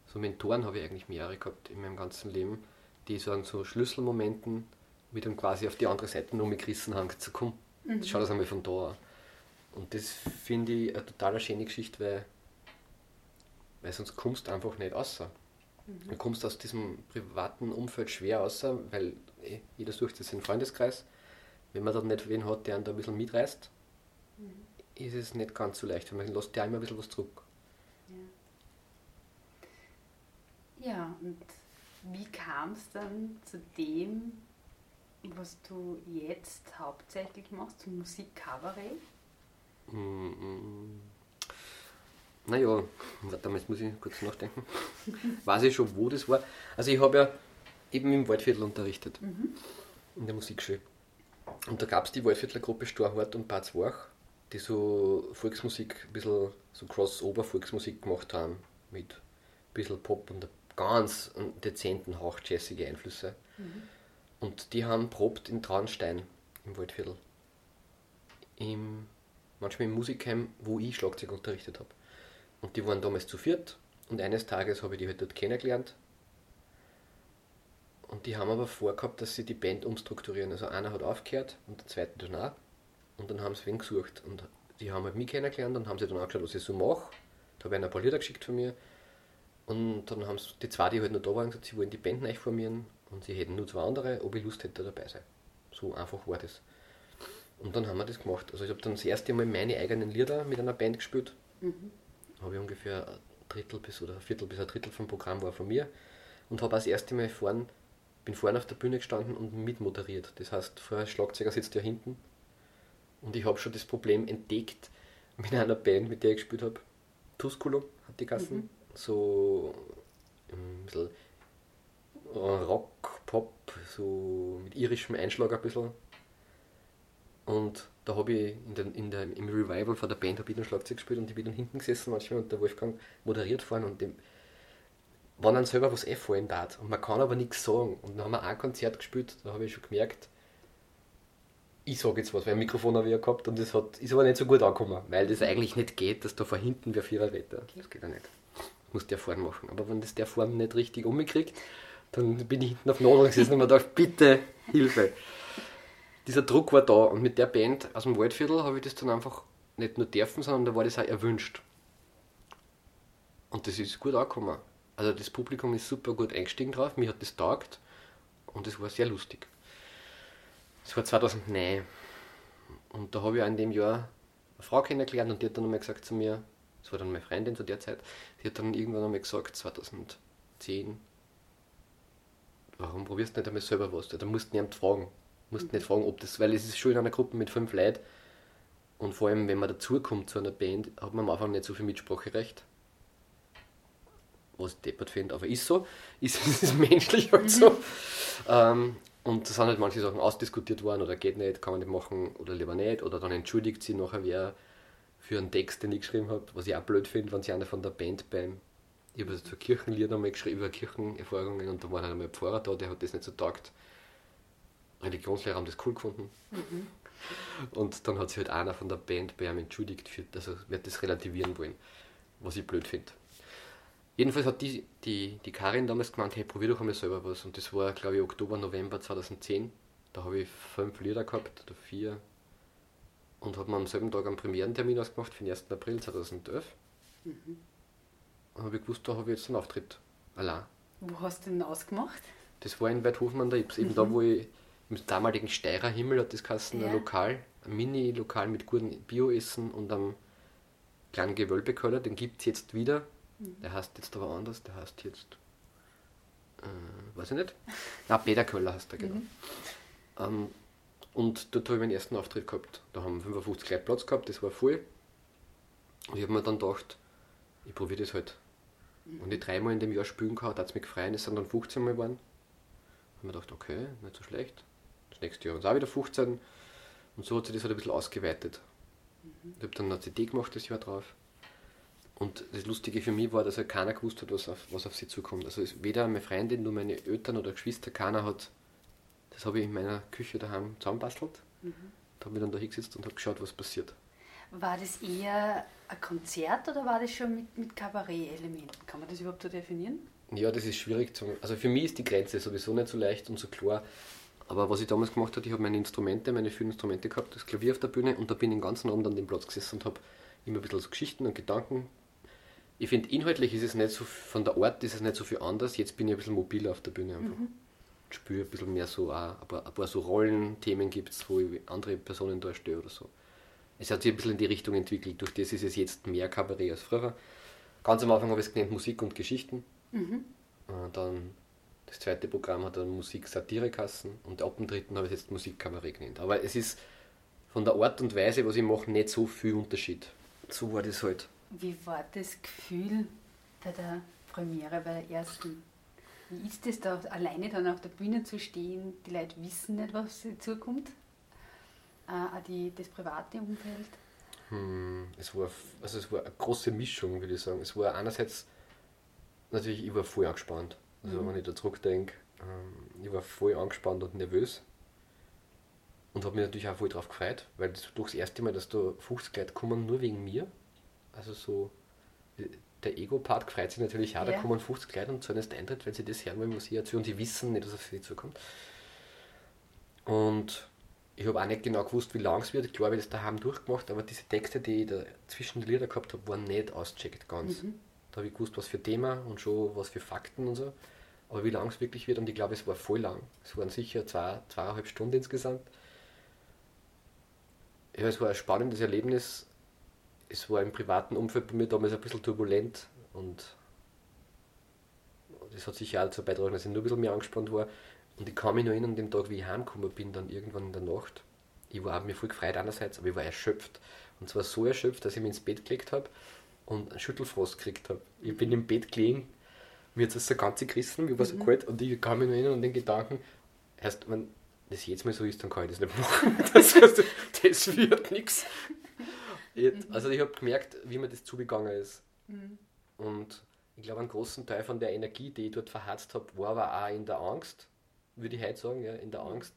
so Mentoren habe ich eigentlich mehrere gehabt in meinem ganzen Leben, die so an so Schlüsselmomenten mit dann quasi auf die andere Seite noch gerissen haben, zu kommen. Mhm. Schau das einmal von da an. Und das finde ich eine total schöne Geschichte, weil, weil sonst kommst du einfach nicht raus. Mhm. Du kommst aus diesem privaten Umfeld schwer raus, weil eh, jeder sucht sich seinen Freundeskreis. Wenn man dann nicht wen hat, der einen da ein bisschen mitreißt, mhm. ist es nicht ganz so leicht, weil man lässt ja immer ein bisschen was zurück. Ja, ja und wie kam es dann zu dem, was du jetzt hauptsächlich machst, zum Musikkabarett? Naja, warte mal, jetzt muss ich kurz nachdenken. Weiß ich schon, wo das war. Also ich habe ja eben im Waldviertel unterrichtet, mhm. in der Musikschule. Und da gab es die Waldviertler-Gruppe Storhort und Bad Zwach, die so Volksmusik, ein bisschen so Crossover-Volksmusik gemacht haben, mit ein bisschen Pop und ganz dezenten Hauch jazzige Einflüsse. Mhm. Und die haben probt in Traunstein im Waldviertel. Im manchmal im Musikheim, wo ich Schlagzeug unterrichtet habe. Und die waren damals zu viert und eines Tages habe ich die halt dort kennengelernt. Und die haben aber vorgehabt, dass sie die Band umstrukturieren. Also einer hat aufgehört und der zweite dann auch. Und dann haben sie wen gesucht. Und die haben halt mich kennengelernt und haben sie dann angeschaut, was ich so mache. Da haben ein paar Lieder geschickt von mir. Und dann haben sie die zwei, die halt noch da waren, gesagt, sie wollen die Band neu formieren und sie hätten nur zwei andere, ob ich Lust hätte dabei sein. So einfach war das. Und dann haben wir das gemacht. Also ich habe dann das erste Mal meine eigenen Lieder mit einer Band gespielt. Mhm. Habe ich ungefähr ein Drittel bis oder ein Viertel bis ein Drittel vom Programm war von mir. Und habe das erste Mal vorn, bin vorne auf der Bühne gestanden und mitmoderiert. Das heißt, vorher Schlagzeuger sitzt ja hinten. Und ich habe schon das Problem entdeckt mit einer Band, mit der ich gespielt habe. Tusculo hat die Gassen. Mhm. So ein bisschen Rock, Pop, so mit irischem Einschlag ein bisschen und da habe ich in den, in der, im Revival von der Band ich dann Schlagzeug gespielt und ich bin dann hinten gesessen manchmal und der Wolfgang moderiert vorne und dem wenn dann selber was einfallen tat. Und man kann aber nichts sagen. Und dann haben wir ein Konzert gespielt, da habe ich schon gemerkt, ich sage jetzt was, weil ein Mikrofon habe ich ja gehabt und das hat, ist aber nicht so gut angekommen, weil das eigentlich nicht geht, dass da von hinten wer Vierer. Okay. Das geht ja nicht. Das muss der vorne machen. Aber wenn das der vorne nicht richtig umkriegt, dann bin ich hinten auf Nadeln gesessen und mir gedacht, bitte Hilfe dieser Druck war da und mit der Band aus dem Waldviertel habe ich das dann einfach nicht nur dürfen, sondern da war das auch erwünscht. Und das ist gut angekommen. Also das Publikum ist super gut eingestiegen drauf, mir hat das taugt und es war sehr lustig. Das war 2009 und da habe ich auch in dem Jahr eine Frau kennengelernt und die hat dann nochmal gesagt zu mir, das war dann meine Freundin zu der Zeit, die hat dann irgendwann nochmal gesagt, 2010, warum probierst du nicht einmal selber was? Da musst du niemand fragen musst nicht fragen, ob das, weil es ist schon in einer Gruppe mit fünf Leuten und vor allem, wenn man dazukommt zu einer Band, hat man am Anfang nicht so viel Mitspracherecht. Was ich deppert finde, aber ist so, ist, ist menschlich halt so. Mhm. Ähm, und da sind halt manche Sachen ausdiskutiert worden oder geht nicht, kann man nicht machen oder lieber nicht. Oder dann entschuldigt sie nachher wer für einen Text, den ich geschrieben habe, was ich auch blöd finde, wenn sie einer von der Band beim. Ich habe also zu Kirchenlied einmal geschrieben, über Kirchenerfahrungen und da war halt einmal ein Pfarrer da, der hat das nicht so taugt. Religionslehrer haben das cool gefunden. Mhm. Und dann hat sich halt einer von der Band bei ihm entschuldigt, für, also wird das relativieren wollen, was ich blöd finde. Jedenfalls hat die, die, die Karin damals gemeint, hey, probier doch einmal selber was. Und das war, glaube ich, Oktober, November 2010. Da habe ich fünf Lieder gehabt, oder vier. Und habe mir am selben Tag einen Premierentermin ausgemacht für den 1. April 2011. Mhm. Und habe ich gewusst, da habe ich jetzt einen Auftritt. Allein. Wo hast du den ausgemacht? Das war in Weidhofen an der Ips, eben mhm. da, wo ich im damaligen Steirer Himmel hat das geheißen, ja. ein Lokal, ein Mini-Lokal mit gutem Bio-Essen und einem kleinen Gewölbekeller, den gibt es jetzt wieder. Mhm. Der heißt jetzt aber anders, der heißt jetzt, äh, weiß ich nicht. Na, Peter Köller heißt der, genau. Mhm. Ähm, und dort habe ich meinen ersten Auftritt gehabt. Da haben 55 Leute Platz gehabt, das war voll. Und ich habe mir dann gedacht, ich probiere das halt. Mhm. Und ich dreimal in dem Jahr spielen kann, hat es mich gefreut, es sind dann 15 Mal geworden. Da habe ich mir gedacht, okay, nicht so schlecht. Das nächste Jahr es auch wieder 15. Und so hat sich das halt ein bisschen ausgeweitet. Mhm. Ich habe dann eine CD gemacht das Jahr drauf. Und das Lustige für mich war, dass halt keiner gewusst hat, was auf, was auf sie zukommt. Also weder meine Freundin, nur meine Eltern oder Geschwister, keiner hat. Das habe ich in meiner Küche daheim zusammenbastelt. Mhm. Da habe ich dann da hingesetzt und habe geschaut, was passiert. War das eher ein Konzert oder war das schon mit, mit Kabarett-Elementen? Kann man das überhaupt so definieren? Ja, das ist schwierig zu. Also für mich ist die Grenze sowieso nicht so leicht und so klar. Aber was ich damals gemacht habe, ich habe meine Instrumente, meine vielen Instrumente gehabt, das Klavier auf der Bühne und da bin ich den ganzen Abend an dem Platz gesessen und habe immer ein bisschen so Geschichten und Gedanken. Ich finde, inhaltlich ist es nicht so, von der Art ist es nicht so viel anders. Jetzt bin ich ein bisschen mobiler auf der Bühne einfach. Mhm. Spüre ein bisschen mehr so, auch, aber ein paar so Rollenthemen gibt es, wo ich andere Personen darstelle oder so. Es hat sich ein bisschen in die Richtung entwickelt, durch das ist es jetzt mehr Kabarett als früher. Ganz am Anfang habe ich es genannt Musik und Geschichten. Mhm. Äh, dann das zweite Programm hat dann Musik Satire kassen und ab dem dritten habe ich jetzt Musikkabarett genannt. Aber es ist von der Art und Weise, was ich mache, nicht so viel Unterschied. So war das halt. Wie war das Gefühl bei der Premiere, bei der ersten? Wie ist es da, alleine dann auf der Bühne zu stehen? Die Leute wissen nicht, was zukommt. Äh, auch die, das private Umfeld. Hm, es, war, also es war eine große Mischung, würde ich sagen. Es war einerseits, natürlich, ich war voll angespannt. Also mhm. wenn ich da zurückdenke, ähm, ich war voll angespannt und nervös. Und habe mich natürlich auch voll drauf gefreut, weil das doch das erste Mal, dass da 50 Leute kommen, nur wegen mir. Also so, der Ego-Part freut sich natürlich auch, ja. da kommen 50 Leute und zahlen jetzt Eintritt, weil sie das hören wollen, was ich erzähle und sie wissen nicht, was auf sie zukommt. Und ich habe auch nicht genau gewusst, wie lang es wird. Ich glaube, ich habe das daheim durchgemacht, aber diese Texte, die ich da zwischen den Lieder gehabt habe, waren nicht ausgecheckt ganz. Mhm. Da habe ich gewusst, was für Thema und schon was für Fakten und so. Aber wie lang es wirklich wird, und ich glaube, es war voll lang. Es waren sicher zwei, zweieinhalb Stunden insgesamt. Ja, es war ein spannendes Erlebnis. Es war im privaten Umfeld bei mir damals ein bisschen turbulent und das hat sicher auch dazu beigetragen, dass ich nur ein bisschen mehr angespannt war. Und ich kann mich noch erinnern, den Tag, wie ich heimgekommen bin, dann irgendwann in der Nacht. Ich war mir voll gefreut einerseits, aber ich war erschöpft. Und zwar so erschöpft, dass ich mich ins Bett gelegt habe und einen Schüttelfrost gekriegt habe. Ich bin im Bett gelegen mir hat das so ganz gerissen, mir war so mhm. kalt und ich kam mir nur hin und den Gedanken, erst wenn das jetzt mal so ist, dann kann ich das nicht machen. Das, das wird nichts. Also ich habe gemerkt, wie mir das zugegangen ist. Mhm. Und ich glaube, einen großen Teil von der Energie, die ich dort verharzt habe, war aber auch in der Angst, würde ich heute sagen, ja, in der Angst,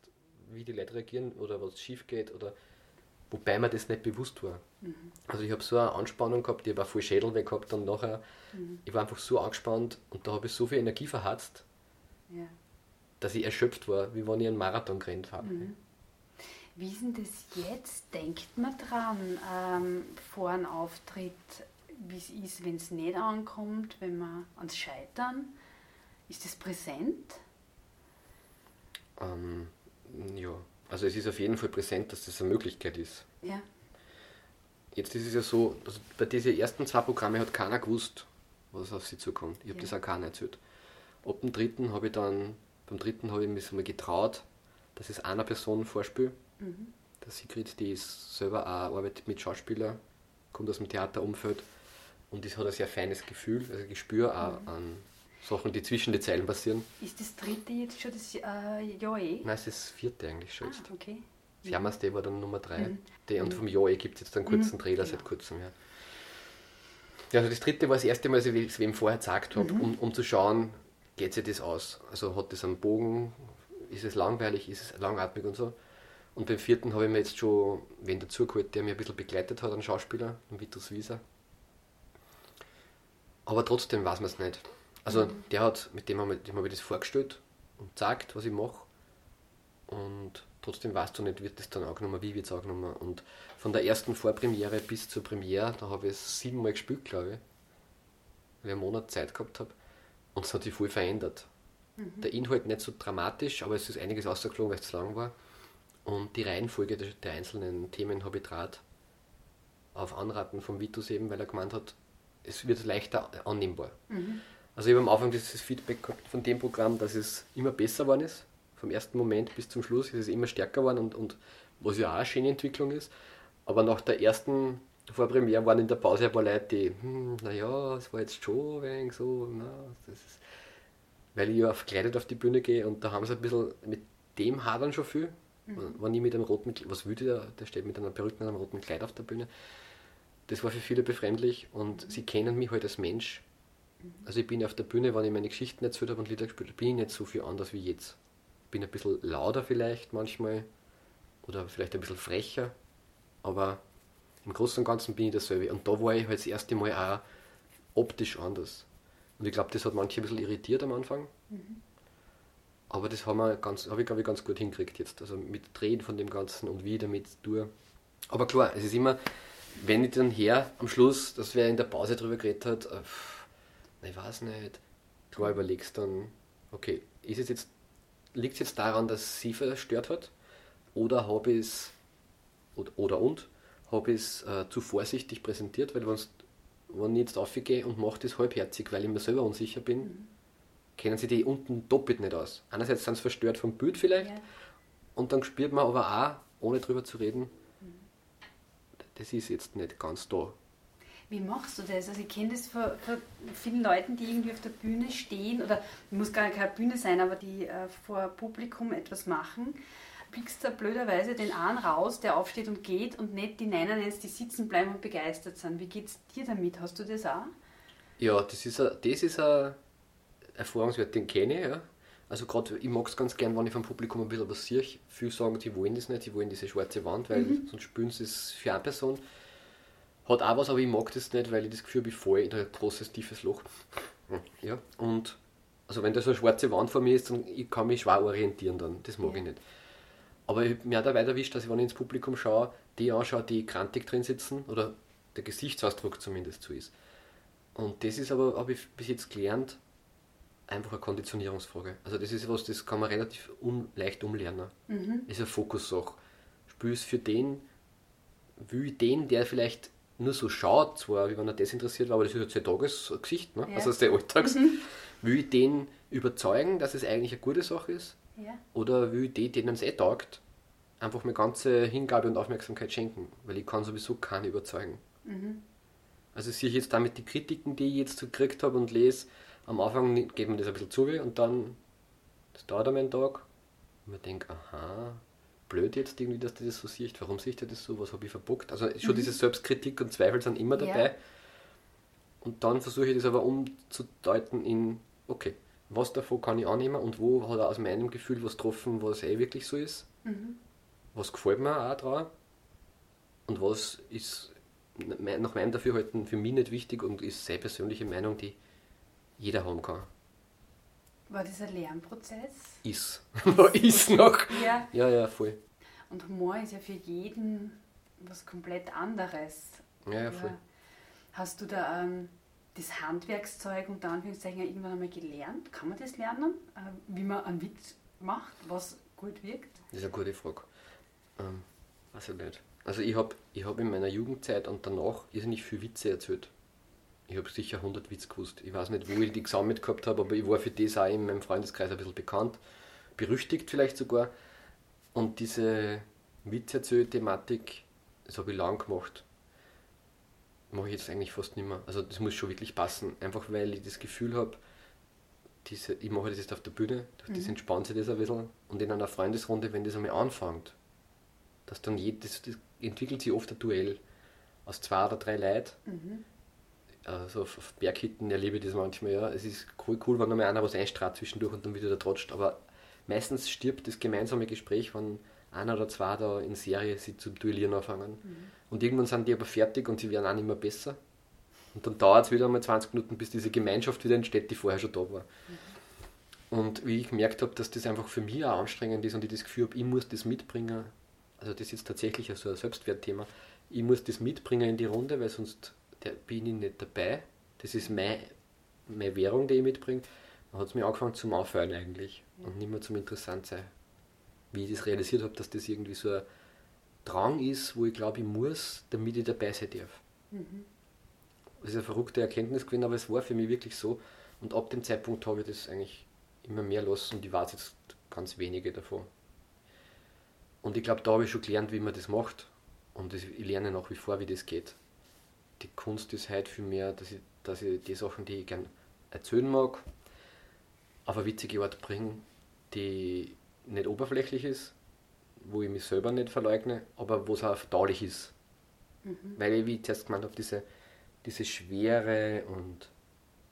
wie die Leute reagieren oder was schief geht oder wobei mir das nicht bewusst war. Mhm. Also ich habe so eine Anspannung gehabt, ich habe auch voll Schädel weg gehabt dann nachher. Mhm. Ich war einfach so angespannt und da habe ich so viel Energie verhatzt, ja. dass ich erschöpft war, wie wenn ich einen Marathon gerannt habe. Mhm. Wie ist denn das jetzt? Denkt man dran ähm, vor einem Auftritt, wie es ist, wenn es nicht ankommt, wenn man ans Scheitern? Ist das präsent? Ähm, ja, also es ist auf jeden Fall präsent, dass das eine Möglichkeit ist. Ja. Jetzt ist es ja so, also bei diesen ersten zwei Programmen hat keiner gewusst, was auf sie zukommt. Ich habe ja. das auch keiner erzählt. Ab dem dritten habe ich dann, beim dritten habe ich mich mal getraut, dass es einer Person vorspiele. Mhm. Der Sigrid, die ist selber auch arbeitet mit Schauspielern, kommt aus dem Theaterumfeld und das hat ein sehr feines Gefühl, also Gespür auch mhm. an Sachen, die zwischen den Zeilen passieren. Ist das dritte jetzt schon das äh, Jahr eh? Nein, es ist das vierte eigentlich schon jetzt. Ah, okay. Firmas Day war dann Nummer drei. Mhm. Die, und vom Jahr gibt es jetzt einen kurzen mhm. Trailer genau. seit kurzem. Ja. ja. also das dritte war das erste Mal, als ich es wem vorher gesagt habe, mhm. um, um zu schauen, geht sich das aus? Also hat das einen Bogen, ist es langweilig, ist es langatmig und so. Und beim vierten habe ich mir jetzt schon wen dazugeholt, der mir ein bisschen begleitet hat, einen Schauspieler, einen Vitus Wieser. Aber trotzdem weiß man es nicht. Also der hat, mit dem habe ich, hab ich das vorgestellt und sagt, was ich mache. Und trotzdem weißt du nicht, wird das dann angenommen, wie wird es angenommen. Und von der ersten Vorpremiere bis zur Premiere, da habe ich es siebenmal gespielt, glaube ich. Weil ich einen Monat Zeit gehabt habe. Und es hat sich voll verändert. Mhm. Der Inhalt nicht so dramatisch, aber es ist einiges ausgeflogen, weil es zu lang war. Und die Reihenfolge der, der einzelnen Themen habe ich draht auf Anraten von Vitus eben, weil er gemeint hat, es wird leichter annehmbar. Mhm. Also ich habe am Anfang dieses Feedback gehabt von dem Programm, dass es immer besser geworden ist. Vom ersten Moment bis zum Schluss ist es immer stärker geworden und, und was ja auch eine schöne Entwicklung ist. Aber nach der ersten Vorpremiere waren in der Pause ein paar Leute, die, hm, naja, es war jetzt schon ein wenig so, na, das ist, weil ich ja verkleidet auf die Bühne gehe und da haben sie ein bisschen mit dem hadern schon viel. Mhm. Wenn ich mit einem roten, was würde der, der steht mit einer Perücke und einem roten Kleid auf der Bühne. Das war für viele befremdlich und mhm. sie kennen mich halt als Mensch. Also ich bin auf der Bühne, wenn ich meine Geschichten erzählt habe und Lieder gespielt habe, bin ich nicht so viel anders wie jetzt. Ich bin ein bisschen lauter vielleicht manchmal oder vielleicht ein bisschen frecher, aber im Großen und Ganzen bin ich dasselbe. Und da war ich halt das erste Mal auch optisch anders. Und ich glaube, das hat manche ein bisschen irritiert am Anfang. Mhm. Aber das haben wir ganz, habe ich glaube ich ganz gut hingekriegt jetzt. Also mit Drehen von dem Ganzen und wie damit tue. Aber klar, es ist immer, wenn ich dann her am Schluss, dass wer in der Pause drüber geredet hat, äh, ich weiß nicht, klar überlegst dann, okay, ist es jetzt, liegt es jetzt daran, dass sie verstört hat? Oder habe ich es, oder, oder und, habe ich es äh, zu vorsichtig präsentiert, weil wenn ich jetzt aufgehe und mache das halbherzig, weil ich mir selber unsicher bin, mhm. kennen sie die unten doppelt nicht aus. Einerseits sind sie verstört vom Bild vielleicht ja. und dann spürt man aber auch, ohne drüber zu reden, das ist jetzt nicht ganz da. Wie machst du das? Also ich kenne das von, von, vielen Leuten, die irgendwie auf der Bühne stehen oder muss gar keine Bühne sein, aber die äh, vor Publikum etwas machen. Pickst du blöderweise den einen raus, der aufsteht und geht und nicht die 99, die sitzen bleiben und begeistert sind. Wie geht es dir damit? Hast du das auch? Ja, das ist ein, das ist ein Erfahrungswert, den kenne ich. Ja. Also gerade, ich mag es ganz gern, wenn ich vom Publikum ein bisschen was sehe. Viele sagen, die wollen das nicht, die wollen diese schwarze Wand, weil mhm. sonst spüren sie es für eine Person. Hat auch was, aber ich mag das nicht, weil ich das Gefühl habe, ich falle in ein großes, tiefes Loch. Ja, und also wenn da so eine schwarze Wand vor mir ist, dann ich kann mich schwer orientieren dann. Das mag ja. ich nicht. Aber ich, mir hat auch weiter erwischt, dass ich, wenn ich ins Publikum schaue, die anschaue, die krantig drin sitzen, oder der Gesichtsausdruck zumindest so ist. Und das ist aber, habe ich bis jetzt gelernt, einfach eine Konditionierungsfrage. Also das ist was, das kann man relativ un, leicht umlernen. Mhm. Das ist eine Fokussache. Spiel es für den, will den, der vielleicht nur so schaut, zwar wie wenn er das interessiert war, aber das ist ja sein Tagesgesicht, ne? Ja. also der Alltags, mhm. will ich den überzeugen, dass es eigentlich eine gute Sache ist? Ja. Oder will ich den, denen es eh taugt, einfach meine ganze Hingabe und Aufmerksamkeit schenken? Weil ich kann sowieso keinen überzeugen. Mhm. Also sehe ich jetzt damit die Kritiken, die ich jetzt gekriegt habe und lese, am Anfang geht man das ein bisschen zu und dann, das dauert einmal einen Tag und man denkt, aha, blöd jetzt irgendwie, dass du das so siehst, warum siehst du das so, was habe ich verbockt? Also schon mhm. diese Selbstkritik und Zweifel sind immer dabei. Ja. Und dann versuche ich das aber umzudeuten in, okay, was davon kann ich annehmen und wo hat er aus meinem Gefühl was getroffen, was eh wirklich so ist. Mhm. Was gefällt mir auch dran und was ist nach meinem Dafürhalten für mich nicht wichtig und ist seine persönliche Meinung, die jeder haben kann. War das ein Lernprozess? Ist. ist noch. Ja. ja, ja, voll. Und Humor ist ja für jeden was komplett anderes. Ja, ja, voll. Hast du da ähm, das Handwerkszeug unter Anführungszeichen irgendwann einmal gelernt? Kann man das lernen? Äh, wie man einen Witz macht, was gut wirkt? Das ist eine gute Frage. Ähm, weiß ich nicht. Also ich habe ich hab in meiner Jugendzeit und danach irrsinnig viel Witze erzählt ich habe sicher 100 Witz gewusst. Ich weiß nicht, wo ich die gesammelt gehabt habe, aber ich war für das auch in meinem Freundeskreis ein bisschen bekannt. Berüchtigt vielleicht sogar. Und diese Witzerzähl-Thematik, das habe ich lang gemacht. Mache ich jetzt eigentlich fast nicht mehr. Also das muss schon wirklich passen. Einfach weil ich das Gefühl habe, diese, ich mache das jetzt auf der Bühne, durch das mhm. entspannt sich das ein bisschen. Und in einer Freundesrunde, wenn das einmal anfängt, dass dann jedes, das entwickelt sich oft ein Duell aus zwei oder drei Leuten. Mhm also auf Berghitten erlebe ich das manchmal, ja. Es ist cool, cool wenn einmal einer was einstrahlt zwischendurch und dann wieder da trotscht, aber meistens stirbt das gemeinsame Gespräch, wenn einer oder zwei da in Serie sie zu duellieren anfangen. Mhm. Und irgendwann sind die aber fertig und sie werden auch nicht mehr besser. Und dann dauert es wieder mal 20 Minuten, bis diese Gemeinschaft wieder entsteht, die vorher schon da war. Mhm. Und wie ich gemerkt habe, dass das einfach für mich auch anstrengend ist und ich das Gefühl habe, ich muss das mitbringen, also das ist jetzt tatsächlich so ein Selbstwertthema, ich muss das mitbringen in die Runde, weil sonst bin ich nicht dabei. Das ist mein, meine Währung, die ich mitbringe. Dann hat es mir angefangen zum Auffallen eigentlich und nicht mehr zum Interessantsein. Wie ich das realisiert habe, dass das irgendwie so ein Drang ist, wo ich glaube, ich muss, damit ich dabei sein darf. Mhm. Das ist eine verrückte Erkenntnis gewesen, aber es war für mich wirklich so. Und ab dem Zeitpunkt habe ich das eigentlich immer mehr lassen und ich weiß jetzt ganz wenige davon. Und ich glaube, da habe ich schon gelernt, wie man das macht. Und ich lerne nach wie vor, wie das geht. Die Kunst ist halt für mich, dass ich, dass ich die Sachen, die ich gerne erzählen mag, auf eine witzige Art bringe, die nicht oberflächlich ist, wo ich mich selber nicht verleugne, aber wo es auch verdaulich ist. Mhm. Weil ich, wie ich zuerst gemeint habe, diese, diese Schwere und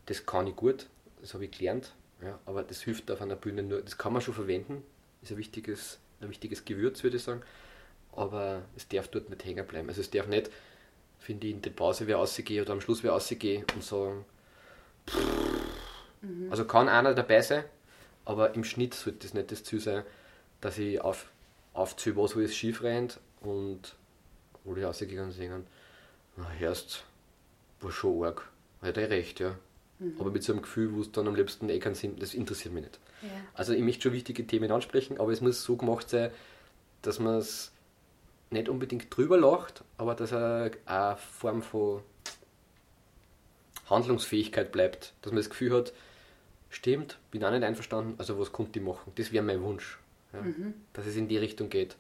das kann ich gut, das habe ich gelernt, ja, aber das hilft auf einer Bühne nur, das kann man schon verwenden, ist ein wichtiges, ein wichtiges Gewürz, würde ich sagen, aber es darf dort nicht hängen bleiben. Also es darf nicht, finde ich, in der Pause wer rausgehe oder am Schluss wer rausgehe und sagen, mhm. also kann einer dabei sein, aber im Schnitt sollte das nicht das Ziel sein, dass ich auf, aufziehe, was alles schief rennt und wo die rausgegangen sind, na, erst war schon arg. Hat er recht, ja. Mhm. Aber mit so einem Gefühl, wo es dann am liebsten eh keinen Sinn, das interessiert mich nicht. Ja. Also ich möchte schon wichtige Themen ansprechen, aber es muss so gemacht sein, dass man es nicht unbedingt drüber lacht, aber dass er eine Form von Handlungsfähigkeit bleibt. Dass man das Gefühl hat, stimmt, bin auch nicht einverstanden, also was konnte ich machen? Das wäre mein Wunsch. Ja? Mhm. Dass es in die Richtung geht.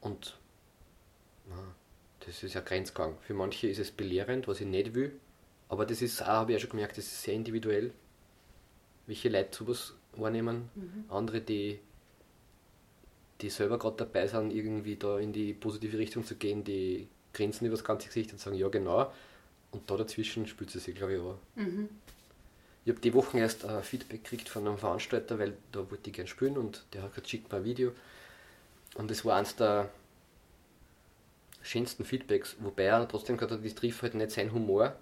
Und na, das ist ja Grenzgang. Für manche ist es belehrend, was ich nicht will, aber das ist auch, habe ich ja schon gemerkt, das ist sehr individuell, welche Leute sowas wahrnehmen. Mhm. Andere, die die selber gerade dabei sind, irgendwie da in die positive Richtung zu gehen, die grinsen über das ganze Gesicht und sagen, ja genau. Und da dazwischen spült sie sich, glaube ich, auch. Mhm. Ich habe die Woche erst ein Feedback gekriegt von einem Veranstalter, weil da wollte ich gerne spielen und der hat gesagt, schickt mir ein Video. Und es war eines der schönsten Feedbacks, wobei er trotzdem gesagt hat, das trifft halt nicht sein Humor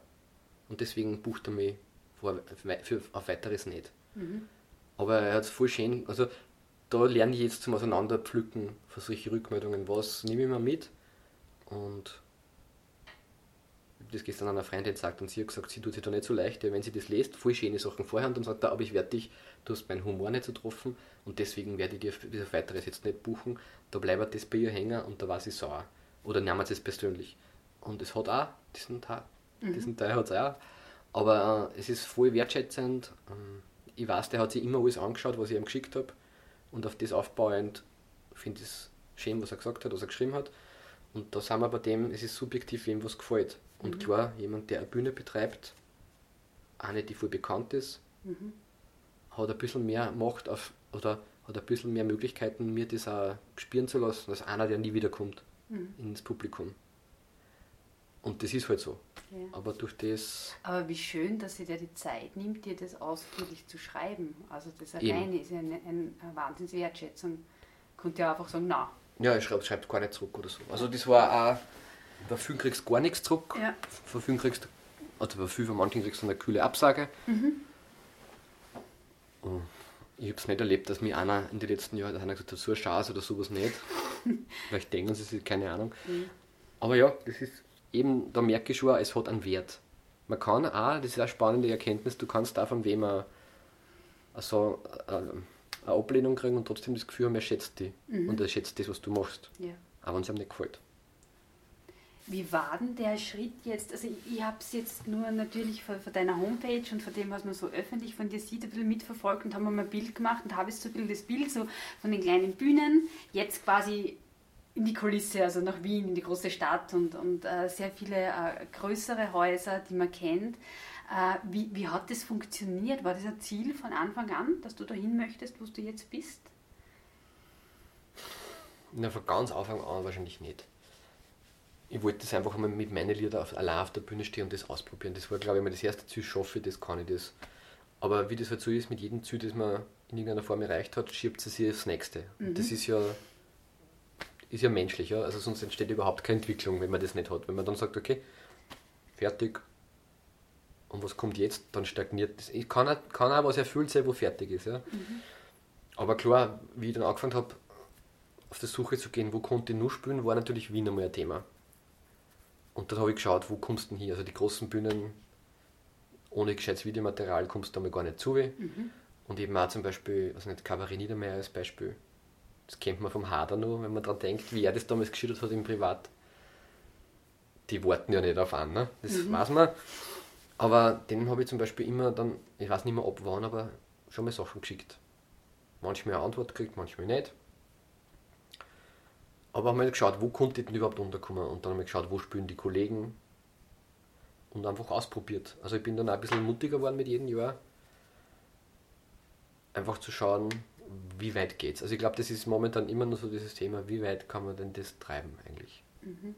und deswegen bucht er mich vor, für, auf weiteres nicht. Mhm. Aber er hat es voll schön, also da lerne ich jetzt zum Auseinanderpflücken von solchen Rückmeldungen, was nehme ich mir mit und das gestern einer Freundin gesagt und sie hat gesagt, sie tut sich da nicht so leicht, wenn sie das liest, voll schöne Sachen vorher und dann sagt er, aber ich werde dich, du hast meinen Humor nicht so getroffen und deswegen werde ich dir auf weiteres jetzt nicht buchen, da bleibt das bei ihr hängen und da war sie sauer. Oder nehmen sie es persönlich. Und es hat auch diesen Teil, mhm. diesen Teil hat es auch. Aber äh, es ist voll wertschätzend. Ähm, ich weiß, der hat sich immer alles angeschaut, was ich ihm geschickt habe und auf das aufbauend finde ich es schön, was er gesagt hat, was er geschrieben hat. Und da sind wir bei dem, es ist subjektiv, wem was gefällt. Und mhm. klar, jemand, der eine Bühne betreibt, eine, die voll bekannt ist, mhm. hat ein bisschen mehr Macht auf, oder hat ein bisschen mehr Möglichkeiten, mir das auch spüren zu lassen, als einer, der nie wiederkommt mhm. ins Publikum. Und das ist halt so. Ja. Aber durch das. Aber wie schön, dass sie dir die Zeit nimmt, dir das ausführlich zu schreiben. Also das alleine ist ja eine, eine Wahnsinnswertschätzung. Konnte ja einfach sagen, na. Ja, ich schreibe schreibt gar nicht zurück oder so. Also das war auch, bei vielen kriegst du gar nichts zurück. Ja. Von vielen kriegst du, also bei vielen von manchen kriegst du eine kühle Absage. Mhm. Ich habe es nicht erlebt, dass mir einer in den letzten Jahren einer gesagt hat, so eine Chance oder sowas nicht. Vielleicht denken sie sich, keine Ahnung. Mhm. Aber ja, das ist eben, da merke ich schon, es hat einen Wert. Man kann auch, das ist eine spannende Erkenntnis, du kannst auch von wem eine, also eine Ablehnung kriegen und trotzdem das Gefühl haben, er schätzt dich mhm. und er schätzt das, was du machst. Ja. Auch wenn es ihm nicht gefällt. Wie war denn der Schritt jetzt? Also ich, ich habe es jetzt nur natürlich von, von, deiner Homepage und von dem, was man so öffentlich von dir sieht, ein bisschen mitverfolgt und haben mal ein Bild gemacht und habe jetzt so ein bisschen das Bild so von den kleinen Bühnen, jetzt quasi in die Kulisse, also nach Wien, in die große Stadt und, und äh, sehr viele äh, größere Häuser, die man kennt. Äh, wie, wie hat das funktioniert? War das ein Ziel von Anfang an, dass du dahin möchtest, wo du jetzt bist? Na, von ganz Anfang an wahrscheinlich nicht. Ich wollte das einfach mal mit meinen Liedern auf, allein auf der Bühne stehen und das ausprobieren. Das war, glaube ich, mal das erste Ziel, schaffe ich das, kann ich das. Aber wie das halt so ist, mit jedem Ziel, das man in irgendeiner Form erreicht hat, schiebt es sich aufs nächste. Mhm. Das ist ja ist ja menschlich, ja? also sonst entsteht überhaupt keine Entwicklung, wenn man das nicht hat. Wenn man dann sagt, okay, fertig, Und was kommt jetzt, dann stagniert das. Ich kann, auch, kann auch was erfüllt sein, wo fertig ist. Ja. Mhm. Aber klar, wie ich dann angefangen habe, auf der Suche zu gehen, wo konnte ich nur spielen, war natürlich Wien einmal ein Thema. Und dann habe ich geschaut, wo kommst du denn hier? Also die großen Bühnen, ohne gescheites Videomaterial kommst du einmal gar nicht zu. Mhm. Und eben auch zum Beispiel, also nicht Kabarett Niedermeyer als Beispiel, das kennt man vom Hader noch, wenn man daran denkt, wie er das damals geschildert hat im Privat. Die warten ja nicht auf einen, ne? das mhm. weiß man. Aber denen habe ich zum Beispiel immer dann, ich weiß nicht mehr ab wann, aber schon mal Sachen geschickt. Manchmal eine Antwort gekriegt, manchmal nicht. Aber haben wir geschaut, wo konnte ich denn überhaupt unterkommen? Und dann haben wir geschaut, wo spielen die Kollegen. Und einfach ausprobiert. Also ich bin dann auch ein bisschen mutiger geworden mit jedem Jahr. Einfach zu schauen, wie weit geht's. Also ich glaube, das ist momentan immer nur so dieses Thema, wie weit kann man denn das treiben eigentlich. Mhm.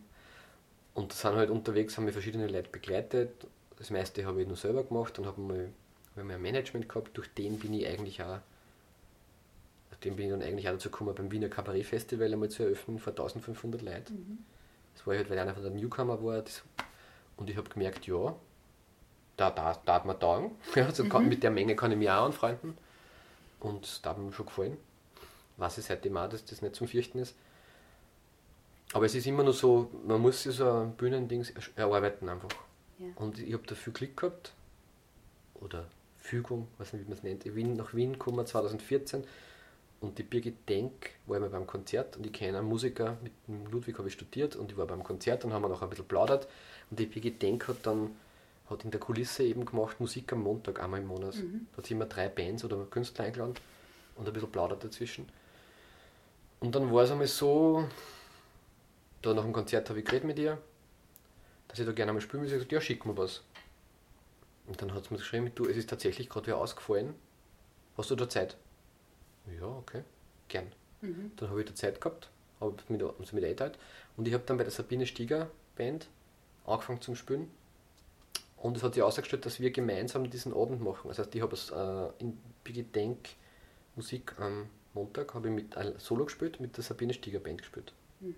Und sind halt unterwegs, haben wir verschiedene Leute begleitet. Das meiste habe ich nur selber gemacht und habe mal, hab mal ein Management gehabt, durch den bin ich eigentlich auch dem bin ich dann eigentlich auch dazu gekommen, beim Wiener Kabarett Festival einmal zu eröffnen vor 1500 Leuten. Mhm. Das war halt, weil einer von der Newcomer war. Das, und ich habe gemerkt, ja, da, da, da hat mir taugen. Ja, also mhm. mit der Menge kann ich mich auch anfreunden. Und da hat mir schon gefallen. Was ist seitdem auch, dass das nicht zum Fürchten ist. Aber es ist immer nur so, man muss sich so ein Bühnending erarbeiten einfach. Ja. Und ich habe da viel Glück gehabt. Oder Fügung, weiß nicht, wie man es nennt. Ich bin nach Wien gekommen 2014 und die Birgit Denk war immer beim Konzert und ich kenne einen Musiker, mit dem Ludwig habe ich studiert und ich war beim Konzert und haben wir noch ein bisschen plaudert. Und die Birgit Denk hat dann hat in der Kulisse eben gemacht Musik am Montag, einmal im Monat. Mhm. Da hat sie immer drei Bands oder Künstler eingeladen und ein bisschen plaudert dazwischen. Und dann war es einmal so, da nach dem Konzert habe ich geredet mit ihr, dass ich da gerne einmal spielen will. Sie hat gesagt, ja, schick mir was. Und dann hat sie mir geschrieben, du, es ist tatsächlich gerade wieder ausgefallen. Hast du da Zeit? Ja, okay, gern. Mhm. Dann habe ich da Zeit gehabt, habe mit, also mit eingeteilt und ich habe dann bei der Sabine Stieger Band angefangen zum Spielen und es hat sich ausgestellt, dass wir gemeinsam diesen Abend machen. Das heißt, ich habe es äh, in Biggie Denk Musik am Montag habe ich mit ein Solo gespielt, mit der Sabine Stieger Band gespielt. Mhm.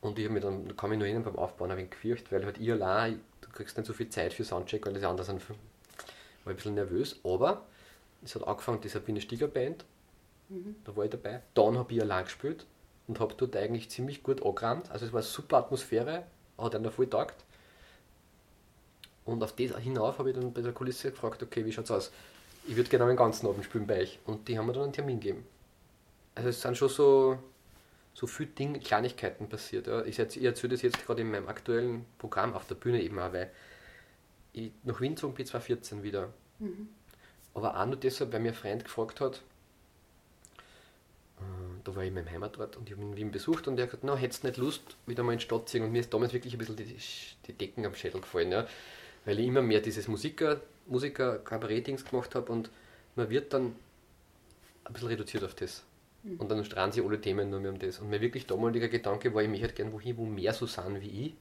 Und ich habe mir dann, da kam ich nur hin beim Aufbauen ein wenig gefürchtet, weil halt ich allein, du kriegst nicht so viel Zeit für Soundcheck, weil das andere sind, war ein bisschen nervös, aber es hat angefangen, die Sabine Stieger Band, mhm. da war ich dabei. Dann habe ich allein gespielt und habe dort eigentlich ziemlich gut angerannt. Also es war eine super Atmosphäre, hat einer voll taugt. Und auf das hinauf habe ich dann bei der Kulisse gefragt, okay, wie schaut es aus? Ich würde gerne den ganzen Abend spielen bei euch. Und die haben mir dann einen Termin gegeben. Also es sind schon so, so viele Dinge, Kleinigkeiten passiert. Ja. Ich, ich erzähle das jetzt gerade in meinem aktuellen Programm auf der Bühne eben auch, weil ich nach Wien zogen bin 2014 wieder. Mhm. Aber auch nur deshalb, weil mir ein Freund gefragt hat, äh, da war ich in meinem Heimatort und ich habe ihn in Wien besucht und er hat gesagt, na, hättest du nicht Lust, wieder mal in die Stadt zu ziehen? Und mir ist damals wirklich ein bisschen die, die Decken am Schädel gefallen, ja? Weil ich immer mehr dieses Musiker, Musiker Kabarett-Dings gemacht habe und man wird dann ein bisschen reduziert auf das. Mhm. Und dann strahlen sich alle Themen nur mehr um das. Und mein wirklich damaliger Gedanke war, ich möchte halt gerne wohin, wo mehr so sind wie ich,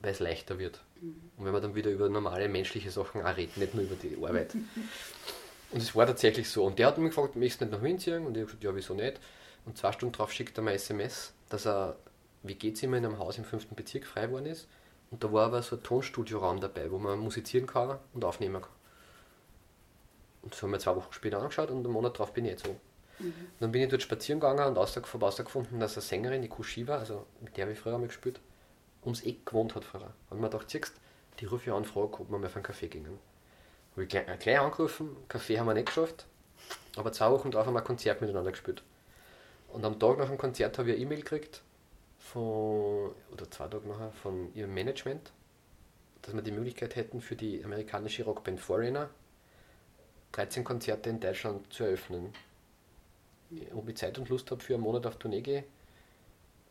weil es leichter wird. Mhm. Und wenn wir dann wieder über normale menschliche Sachen auch reden, nicht nur über die Arbeit. und es war tatsächlich so. Und der hat mich gefragt, möchtest du nicht nach Wien ziehen? Und ich habe gesagt, ja, wieso nicht? Und zwei Stunden darauf schickt er mir SMS, dass er WG-Zimmer in einem Haus im fünften Bezirk frei geworden ist. Und da war aber so ein Tonstudioraum dabei, wo man musizieren kann und aufnehmen kann. Und das haben wir zwei Wochen später angeschaut und einen Monat darauf bin ich jetzt so. Mhm. Dann bin ich dort spazieren gegangen und herausgefunden, dass eine Sängerin, die Kushiva, also mit der habe ich früher einmal gespielt, ums Eck gewohnt hat vorher. Und man dachte, siehst die rufe ich an, frage, ob wir mal auf einen Kaffee gingen. Habe ich gleich, äh, gleich angerufen, Kaffee haben wir nicht geschafft, aber zwei Wochen drauf haben wir ein Konzert miteinander gespielt. Und am Tag nach dem Konzert habe ich eine E-Mail gekriegt, von, oder zwei Tage nachher, von ihrem Management, dass wir die Möglichkeit hätten, für die amerikanische Rockband Foreigner 13 Konzerte in Deutschland zu eröffnen. Ob ich Zeit und Lust habe, für einen Monat auf Tournee gehe,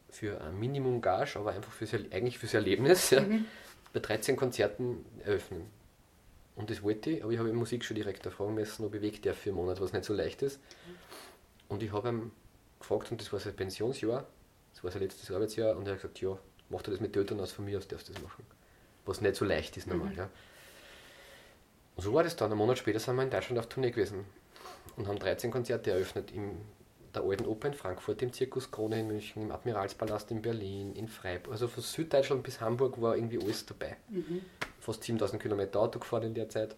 für ein Minimum Gage, aber einfach fürs, eigentlich fürs Erlebnis, ja, mhm. bei 13 Konzerten eröffnen. Und das wollte ich, aber ich habe im Musikschuldirektor fragen müssen, ob ich weg darf für einen Monat, was nicht so leicht ist. Und ich habe ihm gefragt, und das war sein Pensionsjahr, das war sein letztes Arbeitsjahr, und er hat gesagt, ja, mach dir das mit Eltern aus, von mir aus darfst du das machen. Was nicht so leicht ist normal. Mhm. Ja. Und so war das dann. Einen Monat später sind wir in Deutschland auf Tournee gewesen und haben 13 Konzerte eröffnet im der Alten Oper in Frankfurt, im Zirkus Krone in München, im Admiralspalast in Berlin, in Freiburg. Also von Süddeutschland bis Hamburg war irgendwie alles dabei. Mhm. fast 7000 Kilometer Auto gefahren in der Zeit.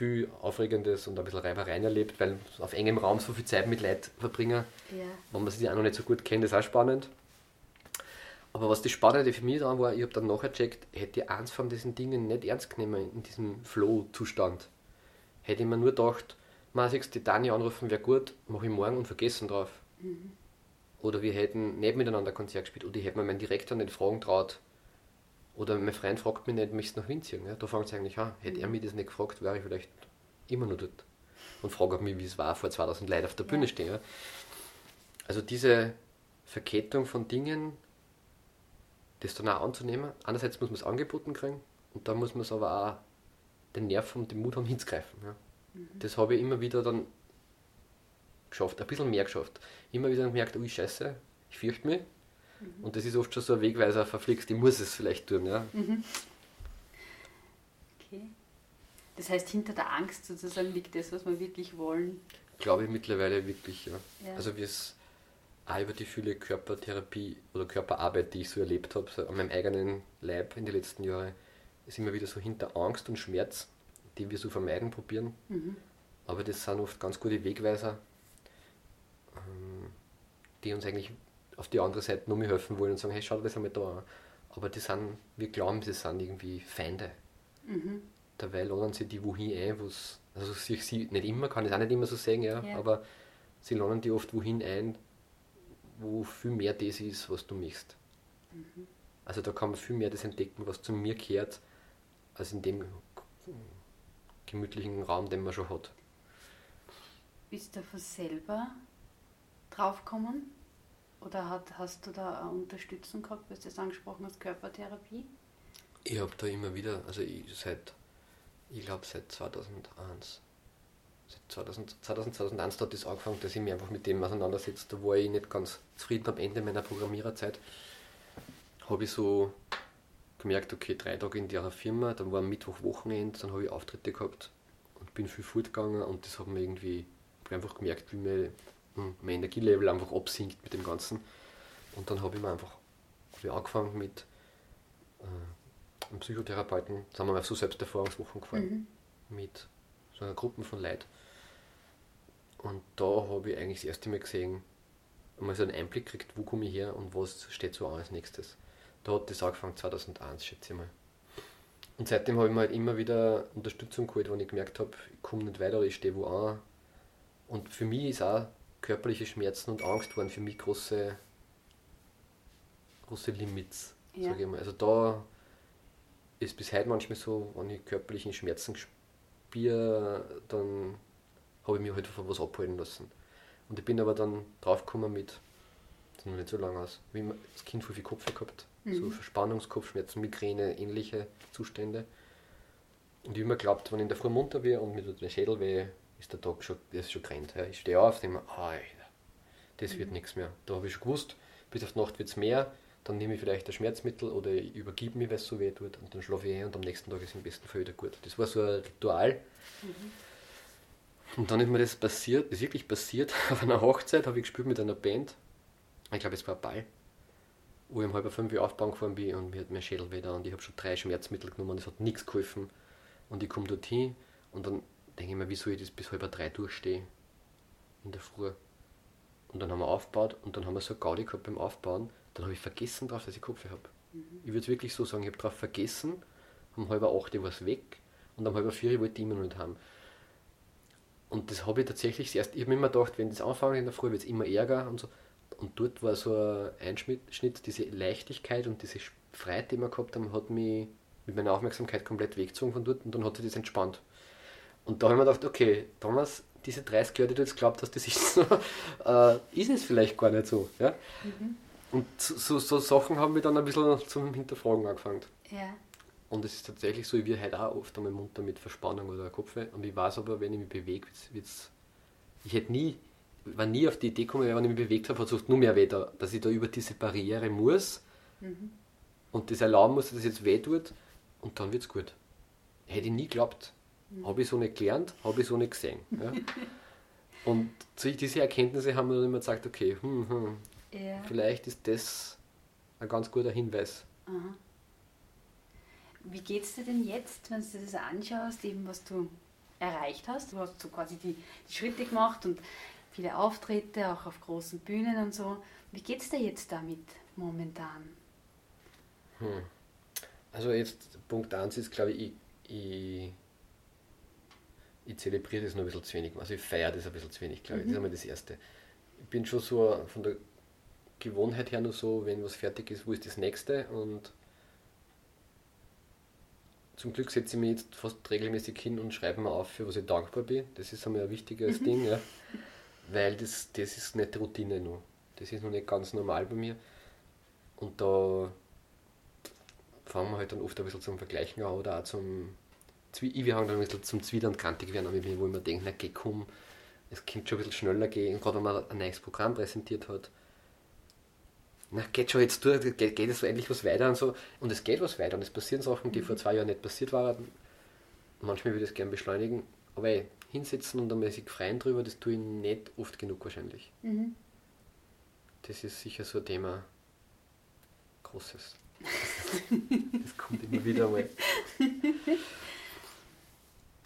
Viel Aufregendes und ein bisschen Reibereien erlebt, weil auf engem Raum so viel Zeit mit Leuten verbringen, Ja. wenn man sich auch noch nicht so gut kennt, ist auch spannend. Aber was das Spannende für mich daran war, ich habe dann nachher gecheckt, hätte ich eins von diesen Dingen nicht ernst genommen in diesem Flow-Zustand. Hätte ich mir nur gedacht, man siehst die Dani anrufen, wäre gut, mache ich morgen und vergessen drauf. Oder wir hätten nicht miteinander Konzert gespielt oder ich hätte mir meinen Direktor nicht fragen traut. Oder mein Freund fragt mich nicht, möchtest du nach Wien ziehen? Ja, da fängt es eigentlich an. Hätte er mich das nicht gefragt, wäre ich vielleicht immer noch dort. Und frage mich, wie es war, vor 2000 Leuten auf der Bühne stehen. Ja. Also diese Verkettung von Dingen, das dann auch anzunehmen. Einerseits muss man es angeboten kriegen und dann muss man es aber auch den Nerv und den Mut haben hinzugreifen. Ja. Das habe ich immer wieder dann geschafft, ein bisschen mehr geschafft. Immer wieder gemerkt, ui scheiße, ich fürchte mich. Und das ist oft schon so ein Wegweiser, verflixt, ich muss es vielleicht tun. Ja. Okay. Das heißt, hinter der Angst sozusagen liegt das, was wir wirklich wollen. Glaube ich mittlerweile wirklich, ja. Ja. Also wie es auch über die viele Körpertherapie oder Körperarbeit, die ich so erlebt habe, so an meinem eigenen Leib in den letzten Jahren, ist immer wieder so hinter Angst und Schmerz, die wir so vermeiden probieren. Mhm. Aber das sind oft ganz gute Wegweiser, ähm, die uns eigentlich auf die andere Seite nur mehr helfen wollen und sagen, hey, schau dir das einmal da an. Aber die sind, wir glauben, sie sind irgendwie Feinde. Mhm. Dabei laden sie die wohin ein, wo's, also sich sie nicht immer, kann ich auch nicht immer so sagen, ja, Ja. aber sie laden die oft wohin ein, wo viel mehr das ist, was du möchtest. Mhm. Also da kann man viel mehr das entdecken, was zu mir gehört, als in dem gemütlichen Raum, den man schon hat. Bist du von selber draufgekommen? Oder hat, hast du da eine Unterstützung gehabt, weil du das angesprochen hast, Körpertherapie? Ich habe da immer wieder, also ich seit, ich glaube seit 2001, seit 2000, 2000, 2001 hat das angefangen, dass ich mich einfach mit dem auseinandersetze. Da war ich nicht ganz zufrieden am Ende meiner Programmiererzeit. Habe ich so gemerkt, okay, drei Tage in der Firma, dann war Mittwoch Wochenende, dann habe ich Auftritte gehabt und bin viel fortgegangen und das hat mir irgendwie, einfach gemerkt, wie mir mein Energielevel einfach absinkt mit dem Ganzen. Und dann habe ich mir einfach hab ich angefangen mit äh, einem Psychotherapeuten, sind wir mal auf so Selbsterfahrungswochen gefahren mit so einer Gruppe von Leuten. Und da habe ich eigentlich das erste Mal gesehen, einmal so einen Einblick gekriegt, wo komme ich her und was steht so an als nächstes. Da hat das angefangen 2001, schätze ich mal. Und seitdem habe ich mir halt immer wieder Unterstützung geholt, wenn ich gemerkt habe, ich komme nicht weiter, ich stehe wo an. Und für mich ist auch körperliche Schmerzen und Angst waren für mich große, große Limits, Ja. ich mal. Also da ist bis heute manchmal so, wenn ich körperlichen Schmerzen spüre, dann habe ich mich halt von was abhalten lassen. Und ich bin aber dann draufgekommen mit, das ist noch nicht so lange aus, wie man das Kind voll viel Kopf gehabt, so Verspannungskopfschmerzen, Migräne, ähnliche Zustände. Und ich habe mir geglaubt, wenn ich in der Früh munter wäre und mir tut der Schädel weh, ist der Tag schon, ist schon gerannt. Ja. Ich stehe auf, denke mir, Alter, das wird nichts mehr. Da habe ich schon gewusst, bis auf die Nacht wird es mehr, dann nehme ich vielleicht ein Schmerzmittel oder ich übergib mich, weil es so weh tut und dann schlafe ich ein und am nächsten Tag ist es im besten Fall wieder gut. Das war so ein Ritual. Und dann ist mir das passiert, ist wirklich passiert, auf einer Hochzeit habe ich gespielt mit einer Band, ich glaube es war ein Ball, wo ich um halb fünf Uhr aufbauen gefahren bin und mir hat mein Schädel weh da und ich habe schon drei Schmerzmittel genommen und es hat nichts geholfen. Und ich komme dorthin und dann denke ich mir, wie soll ich das bis halb drei durchstehen in der Früh. Und dann haben wir aufgebaut und dann haben wir so Gaudi gehabt beim Aufbauen, dann habe ich vergessen drauf, dass ich Kopfweh habe. Ich würde es wirklich so sagen, ich habe drauf vergessen, um halb acht war es weg und um halb vier wollte ich immer noch nicht haben. Und das habe ich tatsächlich erst, ich habe mir immer gedacht, wenn das anfängt in der Früh, wird es immer ärger und so. Und dort war so ein Einschnitt, Schnitt, diese Leichtigkeit und diese Freiheit, die wir gehabt haben, hat mich mit meiner Aufmerksamkeit komplett weggezogen von dort und dann hat sich das entspannt. Und da habe ich mir gedacht, okay, Thomas, diese 30 Jahre, die du jetzt glaubt hast, das ist so, äh, ist es vielleicht gar nicht so. Ja? Und so, so, Sachen haben wir dann ein bisschen zum Hinterfragen angefangen. Ja. Und es ist tatsächlich so, ich werde halt auch oft einmal munter mit Verspannung oder Kopfweh. Und ich weiß aber, wenn ich mich bewege, wird's, ich hätte nie, war nie auf die Idee gekommen, wenn ich mich bewegt habe, hat es nur mehr weh da, dass ich da über diese Barriere muss und das erlauben muss, dass es jetzt weh tut und dann wird es gut. Hätte ich nie geglaubt. Habe ich so nicht gelernt, habe ich so nicht gesehen. Ja? und diese Erkenntnisse haben mir dann immer gesagt, okay, hm, hm, Ja. vielleicht ist das ein ganz guter Hinweis. Aha. Wie geht es dir denn jetzt, wenn du dir das anschaust, eben was du erreicht hast? Du hast so quasi die, die Schritte gemacht und viele Auftritte, auch auf großen Bühnen und so. Wie geht es dir jetzt damit momentan? Hm. Also jetzt Punkt 1 ist, glaube ich, ich, ich, ich zelebriere das noch ein bisschen zu wenig. Also ich feiere das ein bisschen zu wenig, glaube ich. Mhm. Das ist einmal das Erste. Ich bin schon so von der Gewohnheit her nur so, wenn was fertig ist, wo ist das nächste und zum Glück setze ich mich jetzt fast regelmäßig hin und schreibe mir auf, für was ich dankbar bin. Das ist einmal ein wichtiges mhm. Ding, ja. weil das, das ist nicht Routine nur. Das ist noch nicht ganz normal bei mir. Und da fangen wir halt dann oft ein bisschen zum Vergleichen an oder auch zum ich wir haben dann ein bisschen zum Zwiebeln kantig werden, wo ich mir denke, na geh komm, es könnte schon ein bisschen schneller gehen, gerade wenn man ein neues Programm präsentiert hat. Na, geht schon jetzt durch, geht, geht es so endlich was weiter und so. Und es geht was weiter und es passieren Sachen, die mhm. vor zwei Jahren nicht passiert waren. Manchmal würde ich es gerne beschleunigen, aber ey, hinsetzen und einmal sich freien drüber, das tue ich nicht oft genug wahrscheinlich. Mhm. Das ist sicher so ein Thema. Großes. das kommt immer wieder mal.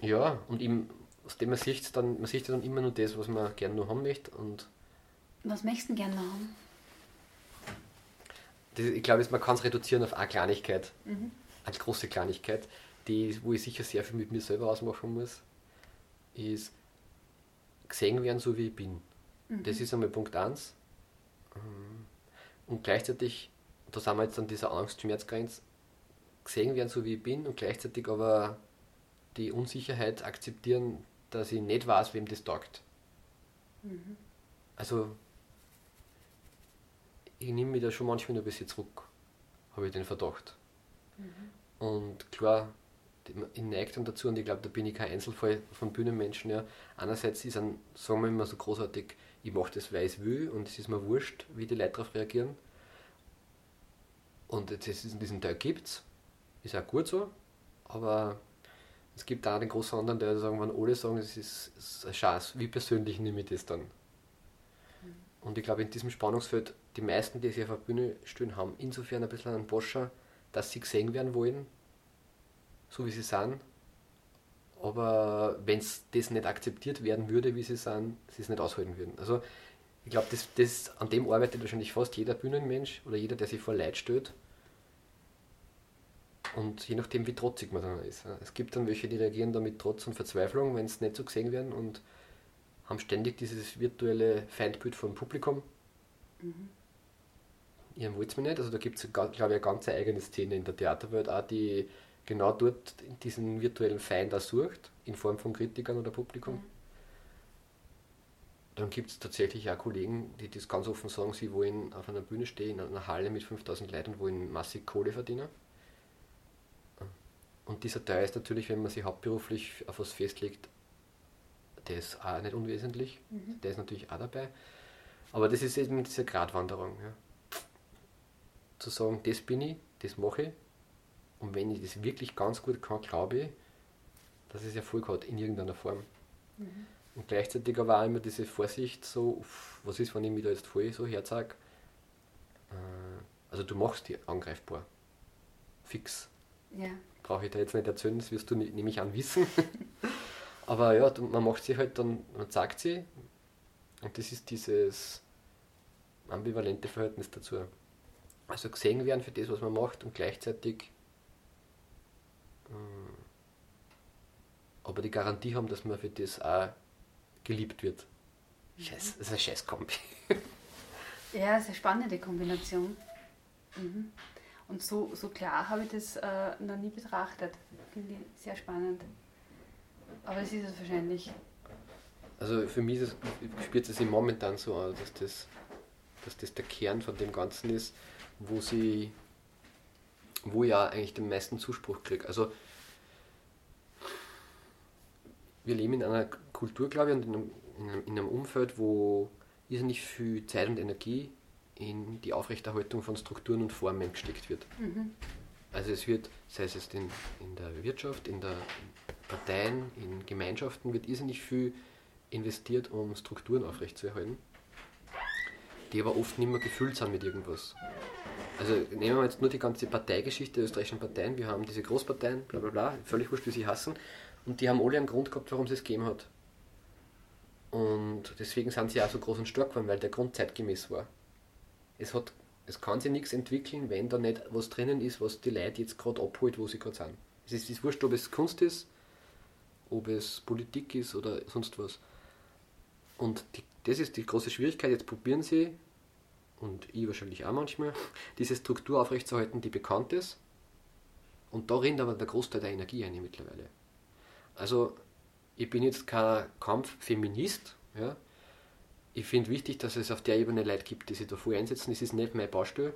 Ja, und eben, aus dem man sieht dann, man sieht dann immer nur das, was man gerne noch haben möchte. Und was möchtest du gerne noch haben? Das, ich glaube, man kann es reduzieren auf eine Kleinigkeit, mhm. eine große Kleinigkeit, die, wo ich sicher sehr viel mit mir selber ausmachen muss, ist gesehen werden, so wie ich bin. Mhm. Das ist einmal Punkt 1. Ähm, und gleichzeitig, da sind wir jetzt an dieser Angst-Schmerzgrenze, gesehen werden, so wie ich bin und gleichzeitig aber die Unsicherheit akzeptieren, dass ich nicht weiß, wem das taugt. Mhm. Also, ich nehme mich da schon manchmal ein bisschen zurück, habe ich den Verdacht. Mhm. Und klar, ich neige dann dazu und ich glaube, da bin ich kein Einzelfall von Bühnenmenschen. Ja. Einerseits ist ein, sagen wir immer so großartig, ich mache das, weil ich will und es ist mir wurscht, wie die Leute darauf reagieren. Und jetzt ist diesen Teil gibt es, ist auch gut so, aber es gibt auch den großen anderen, der sagen, wenn alle sagen, es ist, ist ein Schatz, wie persönlich nehme ich das dann? Mhm. Und ich glaube, in diesem Spannungsfeld, die meisten, die sich auf der Bühne stehen, haben insofern ein bisschen einen Boscher, dass sie gesehen werden wollen, so wie sie sind. Aber wenn es das nicht akzeptiert werden würde, wie sie sind, sie es nicht aushalten würden. Also ich glaube, das, das, an dem arbeitet wahrscheinlich fast jeder Bühnenmensch oder jeder, der sich vor Leid stellt und je nachdem, wie trotzig man dann ist. Es gibt dann welche, die reagieren da mit Trotz und Verzweiflung, wenn es nicht so gesehen werden und haben ständig dieses virtuelle Feindbild vom Publikum. Mhm. Ihren wollt es mir nicht. Also da gibt es, glaube ich, eine ganz eigene Szene in der Theaterwelt auch, die genau dort diesen virtuellen Feind auch sucht, in Form von Kritikern oder Publikum. Mhm. Dann gibt es tatsächlich auch Kollegen, die das ganz offen sagen, sie wollen auf einer Bühne stehen, in einer Halle mit 5000 Leuten und wollen massig Kohle verdienen. Und dieser Teil ist natürlich, wenn man sich hauptberuflich auf was festlegt, der ist auch nicht unwesentlich. Mhm. Der ist natürlich auch dabei. Aber das ist eben diese Gratwanderung. Ja. Zu sagen, das bin ich, das mache ich. Und wenn ich das wirklich ganz gut kann, glaube ich, dass es Erfolg hat in irgendeiner Form. Mhm. Und gleichzeitig aber auch immer diese Vorsicht, so, was ist, wenn ich mich da jetzt voll so herzeige. Äh, also du machst die angreifbar. Fix. Ja brauche ich da jetzt nicht erzählen, das wirst du nämlich an wissen. Aber ja, man macht sie halt dann, man sagt sie und das ist dieses ambivalente Verhältnis dazu. Also gesehen werden für das, was man macht und gleichzeitig äh, aber die Garantie haben, dass man für das auch geliebt wird. Scheiß, das ist ein Scheißkombi. ja, das ist eine spannende Kombination. Mhm. Und so, so klar habe ich das äh, noch nie betrachtet. Finde ich sehr spannend. Aber es ist es wahrscheinlich. Also für mich es, spürt es sich momentan so an, dass das, dass das der Kern von dem Ganzen ist, wo sie, wo ja eigentlich den meisten Zuspruch kriegt. Also wir leben in einer Kultur, glaube ich, und in einem, in einem Umfeld, wo irrsinnig viel Zeit und Energie in die Aufrechterhaltung von Strukturen und Formen gesteckt wird. Mhm. Also es wird, sei es in, in der Wirtschaft, in der Parteien, in Gemeinschaften, wird irrsinnig viel investiert, um Strukturen aufrechtzuerhalten, die aber oft nicht mehr gefüllt sind mit irgendwas. Also nehmen wir jetzt nur die ganze Parteigeschichte der österreichischen Parteien. Wir haben diese Großparteien, bla bla bla, völlig wurscht, wie sie hassen. Und die haben alle einen Grund gehabt, warum es es gegeben hat. Und deswegen sind sie auch so groß und stark geworden, weil der Grund zeitgemäß war. Es, hat, es kann sich nichts entwickeln, wenn da nicht was drinnen ist, was die Leute jetzt gerade abholt, wo sie gerade sind. Es ist, ist wurscht, ob es Kunst ist, ob es Politik ist oder sonst was. Und die, das ist die große Schwierigkeit. Jetzt probieren sie, und ich wahrscheinlich auch manchmal, diese Struktur aufrechtzuerhalten, die bekannt ist. Und da rennt aber der Großteil der Energie ein mittlerweile. Also ich bin jetzt kein Kampffeminist. Ja. Ich finde wichtig, dass es auf der Ebene Leute gibt, die sich dafür einsetzen. Das ist nicht mein Baustelle.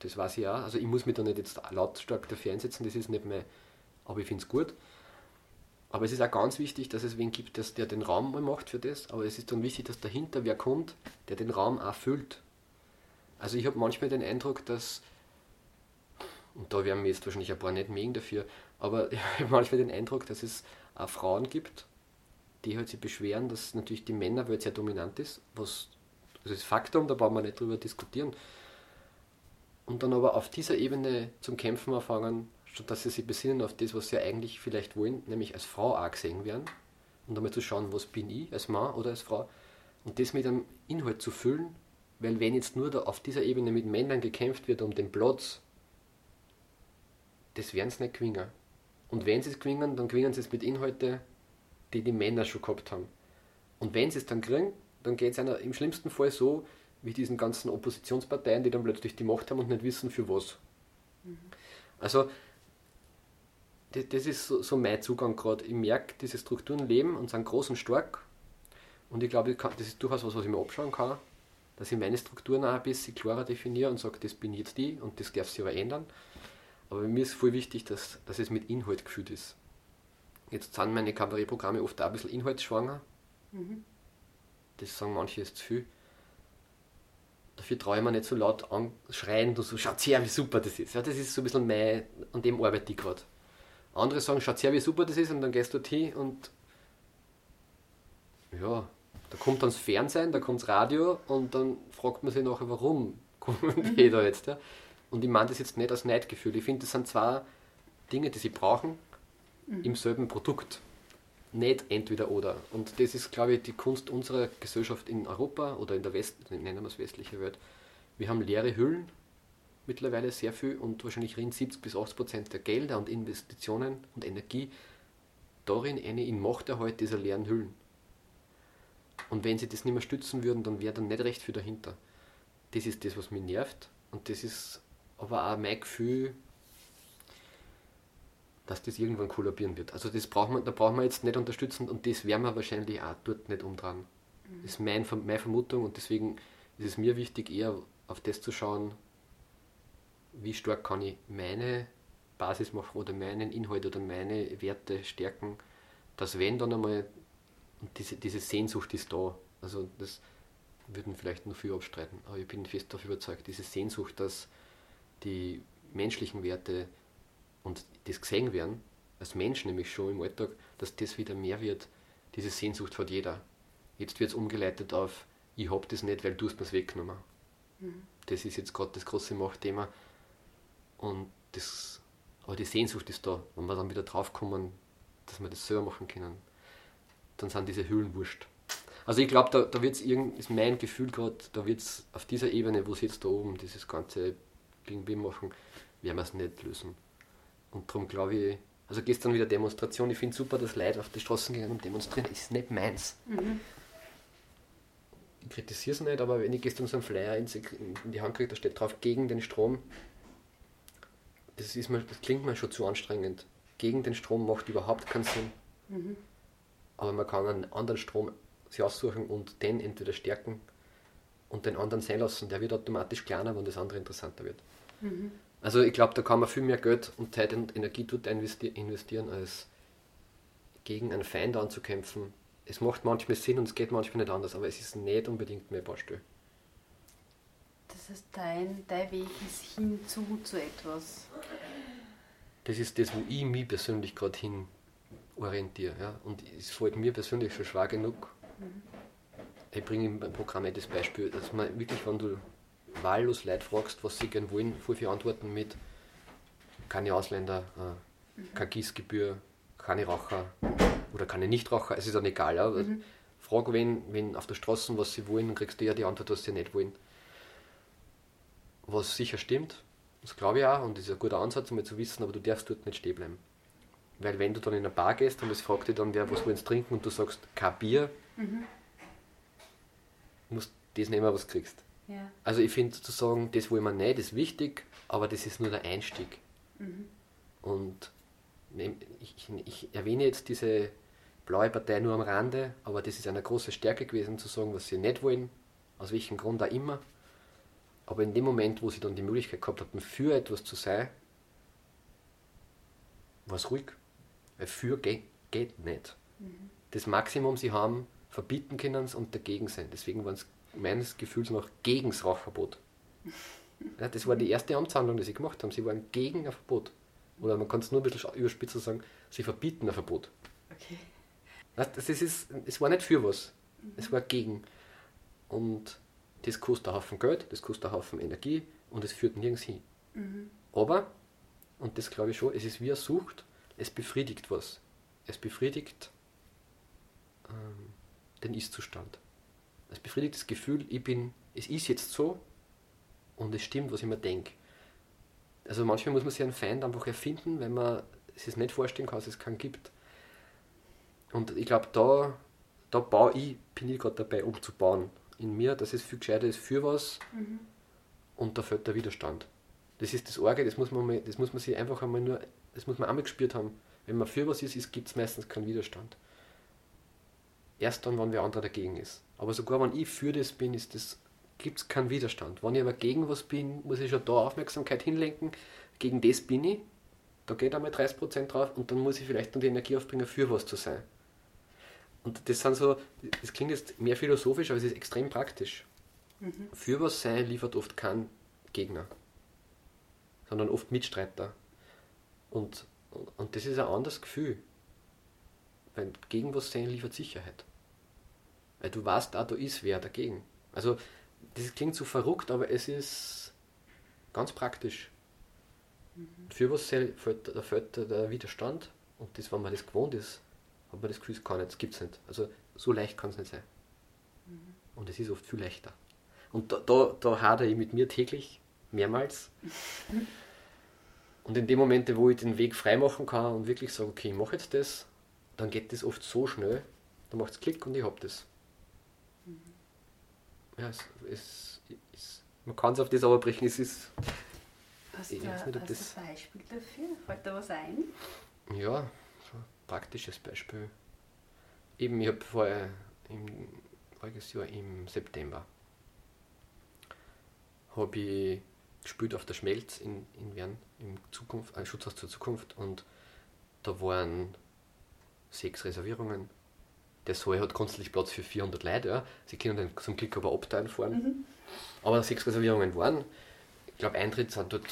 Das weiß ich auch. Also ich muss mich da nicht jetzt lautstark dafür einsetzen, das ist nicht mein. Aber ich finde es gut. Aber es ist auch ganz wichtig, dass es wen gibt, dass der den Raum mal macht für das. Aber es ist dann wichtig, dass dahinter wer kommt, der den Raum auch füllt. Also ich habe manchmal den Eindruck, dass, und da werden mir jetzt wahrscheinlich ein paar nicht mögen dafür, aber ich habe manchmal den Eindruck, dass es auch Frauen gibt, die halt sich beschweren, dass natürlich die Männerwelt sehr dominant ist, was das ist Faktum, da brauchen wir nicht drüber diskutieren. Und dann aber auf dieser Ebene zum Kämpfen anfangen, statt dass sie sich besinnen auf das, was sie eigentlich vielleicht wollen, nämlich als Frau auch gesehen werden. Und einmal zu schauen, was bin ich als Mann oder als Frau. Und das mit einem Inhalt zu füllen, weil wenn jetzt nur da auf dieser Ebene mit Männern gekämpft wird um den Platz, das werden sie nicht gewinnen. Und wenn sie es gewinnen, dann gewinnen sie es mit Inhalten, die die Männer schon gehabt haben. Und wenn sie es dann kriegen, dann geht es einer im schlimmsten Fall so, wie diesen ganzen Oppositionsparteien, die dann plötzlich die Macht haben und nicht wissen, für was. Mhm. Also, das, das ist so, so, mein Zugang gerade. Ich merke, diese Strukturen leben und sind groß und stark. Und ich glaube, das ist durchaus was, was ich mir abschauen kann, dass ich meine Strukturen auch ein bisschen klarer definiere und sage, das bin jetzt die und das darf sich aber ändern. Aber mir ist voll wichtig, dass, dass es mit Inhalt gefüllt ist. Jetzt sind meine Kabarettprogramme oft auch ein bisschen inhaltsschwanger. Mhm. Das sagen manche ist zu viel. Dafür traue ich mir nicht so laut anschreien, du so, schaut her, wie super das ist. Ja, das ist so ein bisschen mein, an dem arbeite ich gerade. Andere sagen, schaut her, wie super das ist, und dann gehst du dorthin und ja, da kommt dann das Fernsehen, da kommt das Radio und dann fragt man sich nachher, warum kommen die da jetzt. Ja? Und ich meine das jetzt nicht als Neidgefühl. Ich finde, das sind zwei Dinge, die sie brauchen mhm. im selben Produkt. Nicht entweder oder. Und das ist, glaube ich, die Kunst unserer Gesellschaft in Europa oder in der West, nennen wir es westliche Welt. Wir haben leere Hüllen, mittlerweile sehr viel und wahrscheinlich rund 70 bis 80 Prozent der Gelder und Investitionen und Energie darin eine in Machterhalt dieser leeren Hüllen. Und wenn sie das nicht mehr stützen würden, dann wäre dann nicht recht viel dahinter. Das ist das, was mich nervt und das ist aber auch mein Gefühl, dass das irgendwann kollabieren wird. Also das braucht man, da brauchen wir jetzt nicht unterstützen und das werden wir wahrscheinlich auch dort nicht umdrehen. Mhm. Das ist mein, meine Vermutung und deswegen ist es mir wichtig, eher auf das zu schauen, wie stark kann ich meine Basis machen oder meinen Inhalt oder meine Werte stärken, dass wenn dann einmal, und diese, diese Sehnsucht ist da, also das würden vielleicht nur viel abstreiten, aber ich bin fest davon überzeugt, diese Sehnsucht, dass die menschlichen Werte und das gesehen werden, als Mensch nämlich schon im Alltag, dass das wieder mehr wird, diese Sehnsucht hat jeder. Jetzt wird es umgeleitet auf, ich hab das nicht, weil du es mir weggenommen. Mhm. Das ist jetzt gerade das große Machtthema. Und das, aber die Sehnsucht ist da. Wenn wir dann wieder draufkommen, dass wir das selber machen können, dann sind diese Hüllen wurscht. Also ich glaube, da, da wird es ist mein Gefühl gerade, da wird es auf dieser Ebene, wo es jetzt da oben, dieses ganze wen machen, werden wir es nicht lösen. Und darum glaube ich, also gestern wieder Demonstration, ich finde super, dass Leute auf die Straßen gehen und demonstrieren, ist nicht meins. Mhm. Ich kritisiere es nicht, aber wenn ich gestern so einen Flyer in die Hand kriege, da steht drauf, gegen den Strom, das, ist mir, das klingt mir schon zu anstrengend. Gegen den Strom macht überhaupt keinen Sinn. Mhm. Aber man kann einen anderen Strom sich aussuchen und den entweder stärken und den anderen sein lassen. Der wird automatisch kleiner, wenn das andere interessanter wird. Mhm. Also ich glaube, da kann man viel mehr Geld und Zeit und Energie dort investieren, als gegen einen Feind anzukämpfen. Es macht manchmal Sinn und es geht manchmal nicht anders, aber es ist nicht unbedingt mehr Baustelle. Das heißt, dein, dein Weg ist hinzu zu etwas. Das ist das, wo ich mich persönlich gerade hin orientiere. Ja? Und es fällt mir persönlich schon schwer genug. Mhm. Ich bringe im Programm das Beispiel, dass man wirklich, wenn du wahllos Leute fragst, was sie gerne wollen, voll viel antworten mit keine Ausländer, äh, keine Gießgebühr, keine Raucher oder keine Nichtraucher, es ist dann egal. Ja? Mhm. Frag wen, wen auf der Straße, was sie wollen, dann kriegst du ja die Antwort, was sie nicht wollen. Was sicher stimmt, das glaube ich auch und das ist ein guter Ansatz, um zu wissen, aber du darfst dort nicht stehen bleiben. Weil wenn du dann in eine Bar gehst und es fragt dich dann wer, was wollen sie trinken und du sagst kein Bier, mhm. musst du das nehmen, was du kriegst. Ja. Also ich finde zu sagen, das wollen wir nicht, ist wichtig, aber das ist nur der Einstieg. Mhm. Und ich, ich, ich, erwähne jetzt diese blaue Partei nur am Rande, aber das ist eine große Stärke gewesen, zu sagen, was sie nicht wollen, aus welchem Grund auch immer. Aber in dem Moment, wo sie dann die Möglichkeit gehabt hatten, für etwas zu sein, war es ruhig. Weil für geht, geht nicht. Mhm. Das Maximum sie haben, verbieten können und dagegen sein. Deswegen waren es meines Gefühls noch gegen das Rauchverbot. Ja, das war die erste Amtshandlung, die sie gemacht haben. Sie waren gegen ein Verbot. Oder man kann es nur ein bisschen überspitzt sagen, sie verbieten ein Verbot. Okay. Das ist, es war nicht für was, mhm. es war gegen. Und das kostet einen Haufen Geld, das kostet einen Haufen Energie und es führt nirgends hin. Mhm. Aber, und das glaube ich schon, es ist wie eine Sucht, es befriedigt was. Es befriedigt ähm, den Ist-Zustand. Es befriedigt das Gefühl, ich bin, es ist jetzt so und es stimmt, was ich mir denke. Also manchmal muss man sich einen Feind einfach erfinden, wenn man es nicht vorstellen kann, dass es keinen gibt. Und ich glaube, da, da baue ich, bin ich gerade dabei, umzubauen in mir, dass es viel gescheiter ist für was mhm. und da fällt der Widerstand. Das ist das Orge, das muss man, mal, das muss man sich einfach einmal nur, das muss man einmal gespürt haben. Wenn man für was ist, ist gibt es meistens keinen Widerstand. Erst dann, wenn wer andere dagegen ist. Aber sogar wenn ich für das bin, ist das, gibt es keinen Widerstand. Wenn ich aber gegen was bin, muss ich schon da Aufmerksamkeit hinlenken. Gegen das bin ich, da geht einmal 30% drauf und dann muss ich vielleicht dann die Energie aufbringen, für was zu sein. Und das sind so, das klingt jetzt mehr philosophisch, aber es ist extrem praktisch. Mhm. Für was sein liefert oft kein Gegner, sondern oft Mitstreiter. Und, und das ist ein anderes Gefühl. Weil gegen was sein liefert Sicherheit. Weil du weißt, da, da ist wer dagegen. Also, das klingt so verrückt, aber es ist ganz praktisch. Mhm. Für was fällt, da fällt der Widerstand und das, wenn man das gewohnt ist, hat man das Gefühl, es kann nicht, das gibt es nicht. Also so leicht kann es nicht sein. Mhm. Und es ist oft viel leichter. Und da, da, da hadere ich mit mir täglich, mehrmals. und in dem Moment, wo ich den Weg freimachen kann und wirklich sage, okay, ich mache jetzt das, dann geht das oft so schnell, dann macht es Klick und ich habe das. Ja, es, es, es, man kann es auf das aber es ist. Hast du ein Beispiel dafür? Fällt da was ein? Ja, praktisches Beispiel. Eben, ich habe vorher im voriges Jahr im September habe ich gespielt auf der Schmelz in, in Wern im Zukunft, ein Schutzhaus zur Zukunft und da waren sechs Reservierungen. Der Saal hat grundsätzlich Platz für 400 Leute, ja. Sie können dann zum Glück aber abteilen fahren. Mhm. Aber sechs Reservierungen waren. Ich glaube, Eintritt sind dort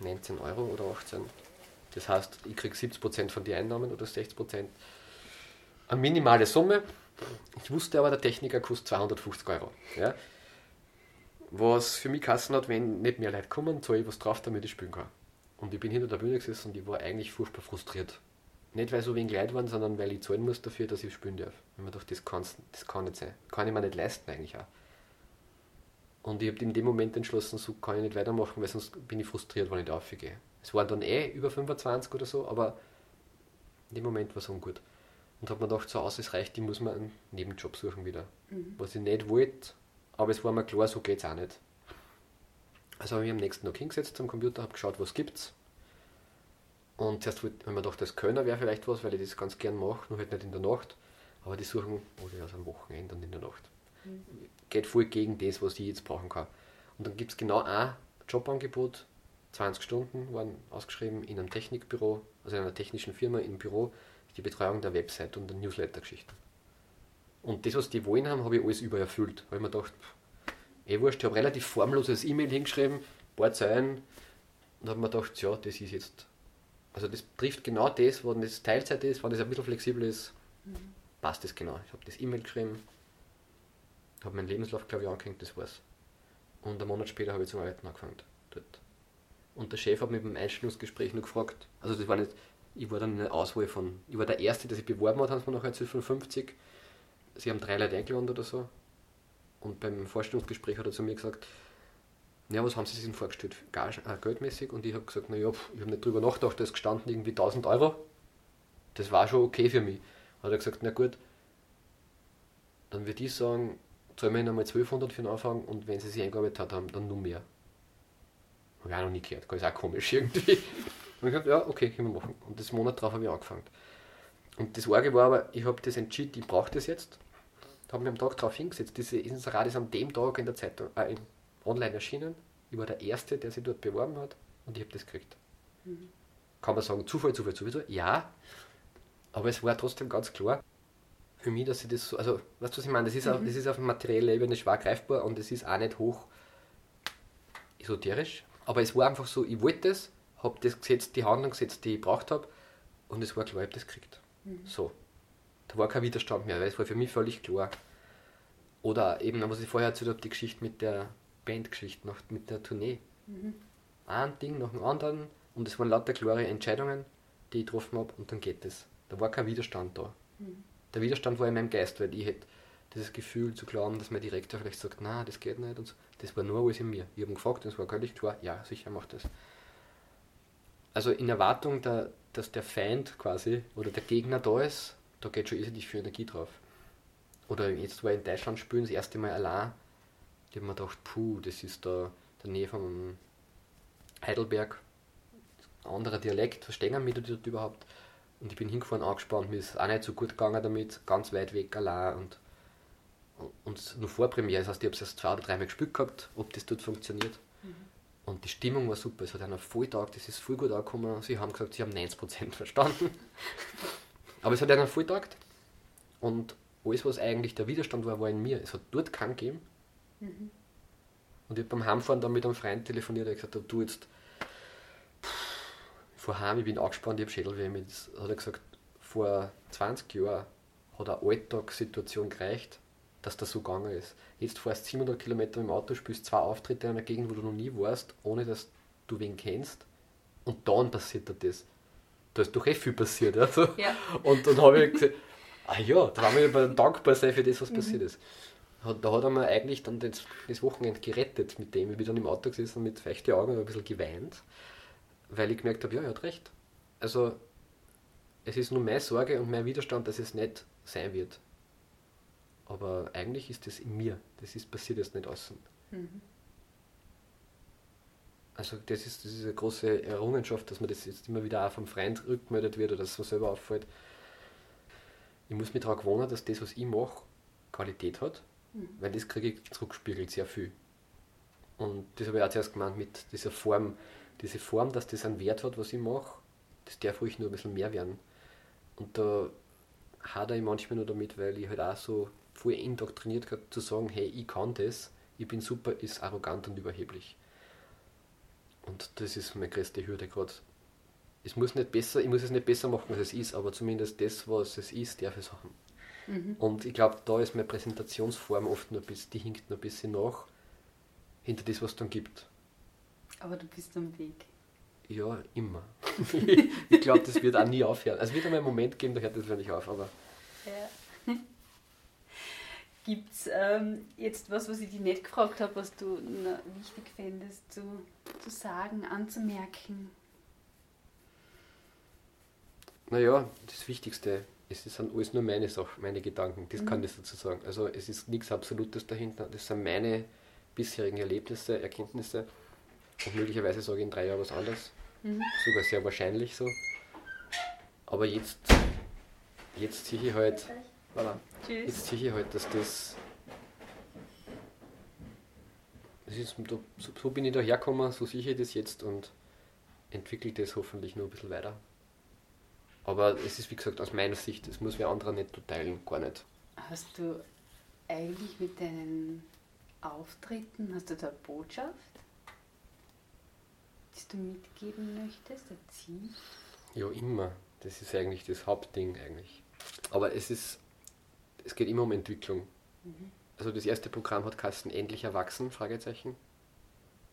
19 Euro oder 18. Das heißt, ich kriege 70% von den Einnahmen oder 60%. Eine minimale Summe. Ich wusste aber, der Techniker kostet 250 Euro. Ja? Was für mich Kassen hat, wenn nicht mehr Leute kommen, zahle ich was drauf, damit ich spielen kann. Und ich bin hinter der Bühne gesessen und ich war eigentlich furchtbar frustriert. Nicht weil so wenig Leute waren, sondern weil ich zahlen muss dafür, dass ich spielen darf. Wenn man dachte, das, das kann nicht sein. Kann ich mir nicht leisten eigentlich auch. Und ich habe in dem Moment entschlossen, so kann ich nicht weitermachen, weil sonst bin ich frustriert, wenn ich da aufgehe. Es waren dann eh über 25 oder so, aber in dem Moment war es ungut. Und habe mir gedacht, so aus, es reicht, ich muss mir einen Nebenjob suchen wieder. Mhm. Was ich nicht wollte, aber es war mir klar, so geht es auch nicht. Also habe ich mich am nächsten Tag hingesetzt am Computer, habe geschaut, was gibt's. Und zuerst habe ich mir gedacht, das Kölner wäre vielleicht was, weil ich das ganz gern mache, nur halt nicht in der Nacht. Aber die suchen, oder also am Wochenende und in der Nacht. Mhm. Geht voll gegen das, was ich jetzt brauchen kann. Und dann gibt es genau ein Jobangebot, 20 Stunden waren ausgeschrieben in einem Technikbüro, also in einer technischen Firma im Büro, die Betreuung der Website und der Newsletter-Geschichten. Und das, was die wollen haben, habe ich alles übererfüllt. Weil ich mir gedacht, eh wurscht, ich habe relativ formloses E-Mail hingeschrieben, ein paar Zeilen und habe mir gedacht, ja, das ist jetzt. Also das trifft genau das, wenn das Teilzeit ist, wenn das ein bisschen flexibel ist, mhm. passt das genau. Ich habe das E-Mail geschrieben, habe meinen Lebenslauf, glaube ich, angehängt, das war's. Und einen Monat später habe ich zum Arbeiten angefangen dort. Und der Chef hat mich beim Einstellungsgespräch nur gefragt, also das war nicht, ich war dann eine Auswahl von, ich war der Erste, der sich beworben hat, haben sie mir nachher von 50. Sie haben drei Leute eingeladen oder so. Und beim Vorstellungsgespräch hat er zu mir gesagt, ja, was haben Sie sich denn vorgestellt, Gage, äh, geldmäßig? Und ich habe gesagt, naja, ich habe nicht drüber nachgedacht, da ist gestanden irgendwie 1000 Euro. Das war schon okay für mich. Hat er gesagt, na gut, dann würde ich sagen, zahlen wir Ihnen einmal 1200 für den Anfang und wenn Sie sich eingearbeitet haben, dann nur mehr. Habe ich auch noch nie gehört, das ist auch komisch irgendwie. Und ich habe gesagt, ja, okay, können wir machen. Und das Monat drauf habe ich angefangen. Und das Arge war aber, ich habe das entschieden, ich brauche das jetzt. Habe mich am Tag darauf hingesetzt. Diese Inserat ist an dem Tag in der Zeitung, äh, online erschienen. Ich war der Erste, der sich dort beworben hat und ich habe das gekriegt. Mhm. Kann man sagen, Zufall, Zufall, Zufall? Ja. Aber es war trotzdem ganz klar für mich, dass ich das so, also, weißt du, was ich meine? Das ist, mhm. auf, das ist auf materieller Ebene schwer greifbar und es ist auch nicht hoch esoterisch. Aber es war einfach so, ich wollte das, habe das gesetzt, die Handlung gesetzt, die ich gebraucht habe und es war klar, ich habe das gekriegt. Mhm. So. Da war kein Widerstand mehr, weil es war für mich völlig klar. Oder eben, was ich vorher erzählt habe, die Geschichte mit der Bandgeschichte, mit der Tournee. Mhm. Ein Ding nach dem anderen und es waren lauter klare Entscheidungen, die ich getroffen habe und dann geht es. Da war kein Widerstand da. Mhm. Der Widerstand war in meinem Geist, weil ich hätte dieses Gefühl zu glauben, dass mein Direktor vielleicht sagt, na, das geht nicht und so. Das war nur alles in mir. Ich habe gefragt und es war völlig klar, ja, sicher macht das. Also in Erwartung, der, dass der Feind quasi oder der Gegner da ist, da geht schon irrsinnig viel Energie drauf. Oder jetzt war ich in Deutschland spielen, das erste Mal allein, ich habe mir gedacht, puh, das ist da in der Nähe von Heidelberg, anderer Dialekt, verstehen wir dort überhaupt? Und ich bin hingefahren, angespannt, mir ist auch nicht so gut gegangen damit, ganz weit weg allein und, und nur vor Premiere, das heißt, ich habe es erst zwei oder dreimal gespielt gehabt, ob das dort funktioniert. Mhm. Und die Stimmung war super, es hat einen Volltag, das ist voll gut angekommen. Sie haben gesagt, sie haben 90% verstanden. Aber es hat einen Volltag und alles, was eigentlich der Widerstand war, war in mir. Es hat dort keinen gegeben. Mhm. Und ich habe beim Heimfahren dann mit einem Freund telefoniert, der gesagt du jetzt, vor heim, ich bin angespannt, ich habe Schädelweh. Mit, hat er gesagt, vor 20 Jahren hat eine Alltagssituation gereicht, dass das so gegangen ist. Jetzt fährst du 700 Kilometer im Auto, spielst zwei Auftritte in einer Gegend, wo du noch nie warst, ohne dass du wen kennst. Und dann passiert dir das. Da ist doch eh viel passiert. Also. Ja. Und dann habe ich gesagt, ah ja, da war mir dankbar sein für das, was mhm. passiert ist da hat er mir eigentlich dann das, das Wochenende gerettet mit dem. Ich bin dann im Auto gesessen mit feuchten Augen und ein bisschen geweint, weil ich gemerkt habe, ja, er hat recht. Also es ist nur meine Sorge und mein Widerstand, dass es nicht sein wird. Aber eigentlich ist das in mir. Das ist passiert jetzt nicht außen. Mhm. Also das ist, das ist eine große Errungenschaft, dass man das jetzt immer wieder auch vom Freund rückgemeldet wird oder dass es mir selber auffällt. Ich muss mich daran gewöhnen, dass das, was ich mache, Qualität hat weil das kriege ich zurückgespiegelt sehr viel. Und das habe ich auch zuerst gemeint mit dieser Form, diese Form, dass das einen Wert hat, was ich mache, das darf ruhig nur ein bisschen mehr werden. Und da hadere ich manchmal nur damit, weil ich halt auch so voll indoktriniert habe, zu sagen, hey, ich kann das, ich bin super, ist arrogant und überheblich. Und das ist meine größte Hürde gerade. Es muss nicht besser, ich muss es nicht besser machen, als es ist, aber zumindest das, was es ist, darf ich haben. Mhm. Und ich glaube, da ist meine Präsentationsform oft nur ein bisschen, die hinkt noch ein bisschen nach, hinter das, was es dann gibt. Aber du bist am Weg. Ja, immer. ich glaube, das wird auch nie aufhören. Also es wird einmal einen Moment geben, da hört das nicht auf, aber. Ja. Gibt es ähm, jetzt was, was ich dich nicht gefragt habe, was du wichtig fändest zu, zu sagen, anzumerken? Naja, das Wichtigste es sind alles nur meine Sachen, meine Gedanken, das mhm. kann ich dazu sagen. Also es ist nichts Absolutes dahinter, das sind meine bisherigen Erlebnisse, Erkenntnisse und möglicherweise sage ich in drei Jahren was anderes, mhm. sogar sehr wahrscheinlich so. Aber jetzt, jetzt sehe ich halt, voilà, jetzt sehe ich halt, dass das, das ist, so, bin ich da hergekommen, so sehe ich das jetzt und entwickle das hoffentlich nur ein bisschen weiter. Aber es ist wie gesagt aus meiner Sicht, es muss wer anderer nicht teilen, gar nicht. Hast du eigentlich mit deinen Auftritten, hast du da eine Botschaft, die du mitgeben möchtest, ein Ziel? Ja, immer. Das ist eigentlich das Hauptding eigentlich. Aber es ist, es geht immer um Entwicklung. Mhm. Also das erste Programm hat Kasten endlich erwachsen, Fragezeichen.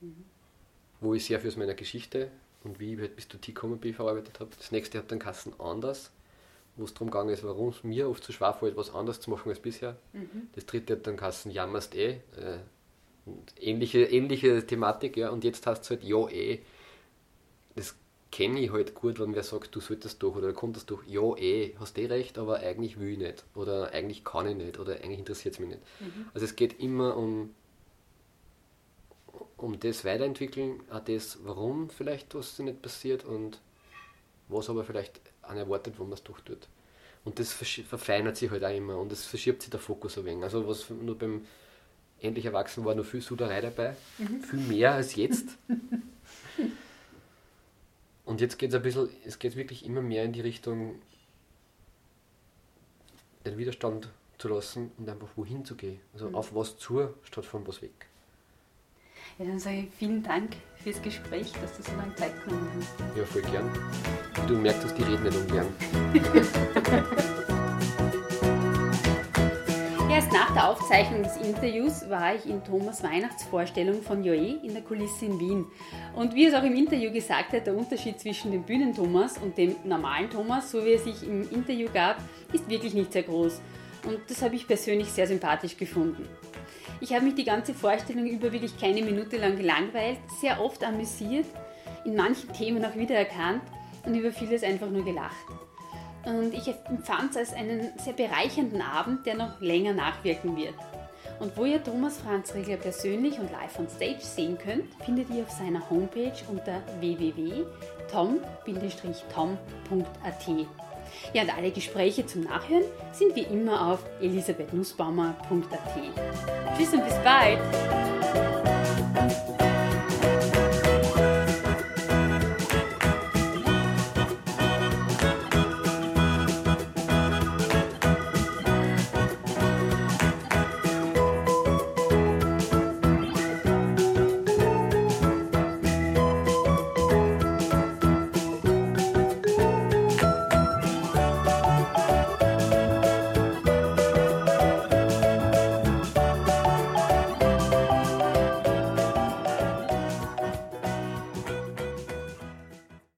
mhm. wo ich sehr aus meiner Geschichte und wie ich bis zu T-Comedy verarbeitet habe. Das nächste hat dann Kassen anders, wo es darum gegangen ist, warum es mir oft zu schwer fällt, was anders zu machen als bisher. Mhm. Das dritte hat dann Kassen Jammerst eh. Äh, ähnliche, ähnliche Thematik, ja. Und jetzt hast du halt ja eh. Das kenne ich halt gut, wenn wer sagt, du solltest doch oder du konntest doch, ja eh, hast eh recht, aber eigentlich will ich nicht. Oder eigentlich kann ich nicht oder eigentlich interessiert es mich nicht. Mhm. Also es geht immer um um das weiterentwickeln, auch das, warum vielleicht was nicht passiert und was aber vielleicht auch erwartet, wo man es doch tut. Und das verfeinert sich halt auch immer und es verschiebt sich der Fokus ein wenig. Also was nur beim Endlich Erwachsen war noch viel Suderei dabei, mhm. viel mehr als jetzt. und jetzt geht es ein bisschen, es geht wirklich immer mehr in die Richtung, den Widerstand zu lassen und einfach wohin zu gehen. Also mhm. auf was zu, statt von was weg. Ja, dann sage ich vielen Dank fürs Gespräch, dass du so lange Zeit genommen hast. Ja, voll gern. Du merkst, dass die reden nicht ungern. Erst nach der Aufzeichnung des Interviews war ich in Thomas Weihnachtsvorstellung von Joe in der Kulisse in Wien. Und wie es auch im Interview gesagt hat, der Unterschied zwischen dem Bühnen-Thomas und dem normalen Thomas, so wie er sich im Interview gab, ist wirklich nicht sehr groß. Und das habe ich persönlich sehr sympathisch gefunden. Ich habe mich die ganze Vorstellung über wirklich keine Minute lang gelangweilt, sehr oft amüsiert, in manchen Themen auch wiedererkannt und über vieles einfach nur gelacht. Und ich empfand es als einen sehr bereichernden Abend, der noch länger nachwirken wird. Und wo ihr Thomas Franz Riegler persönlich und live on stage sehen könnt, findet ihr auf seiner Homepage unter www.tom-tom.at. Ja, und alle Gespräche zum Nachhören sind wie immer auf elisabethnussbaumer.at. Tschüss und bis bald!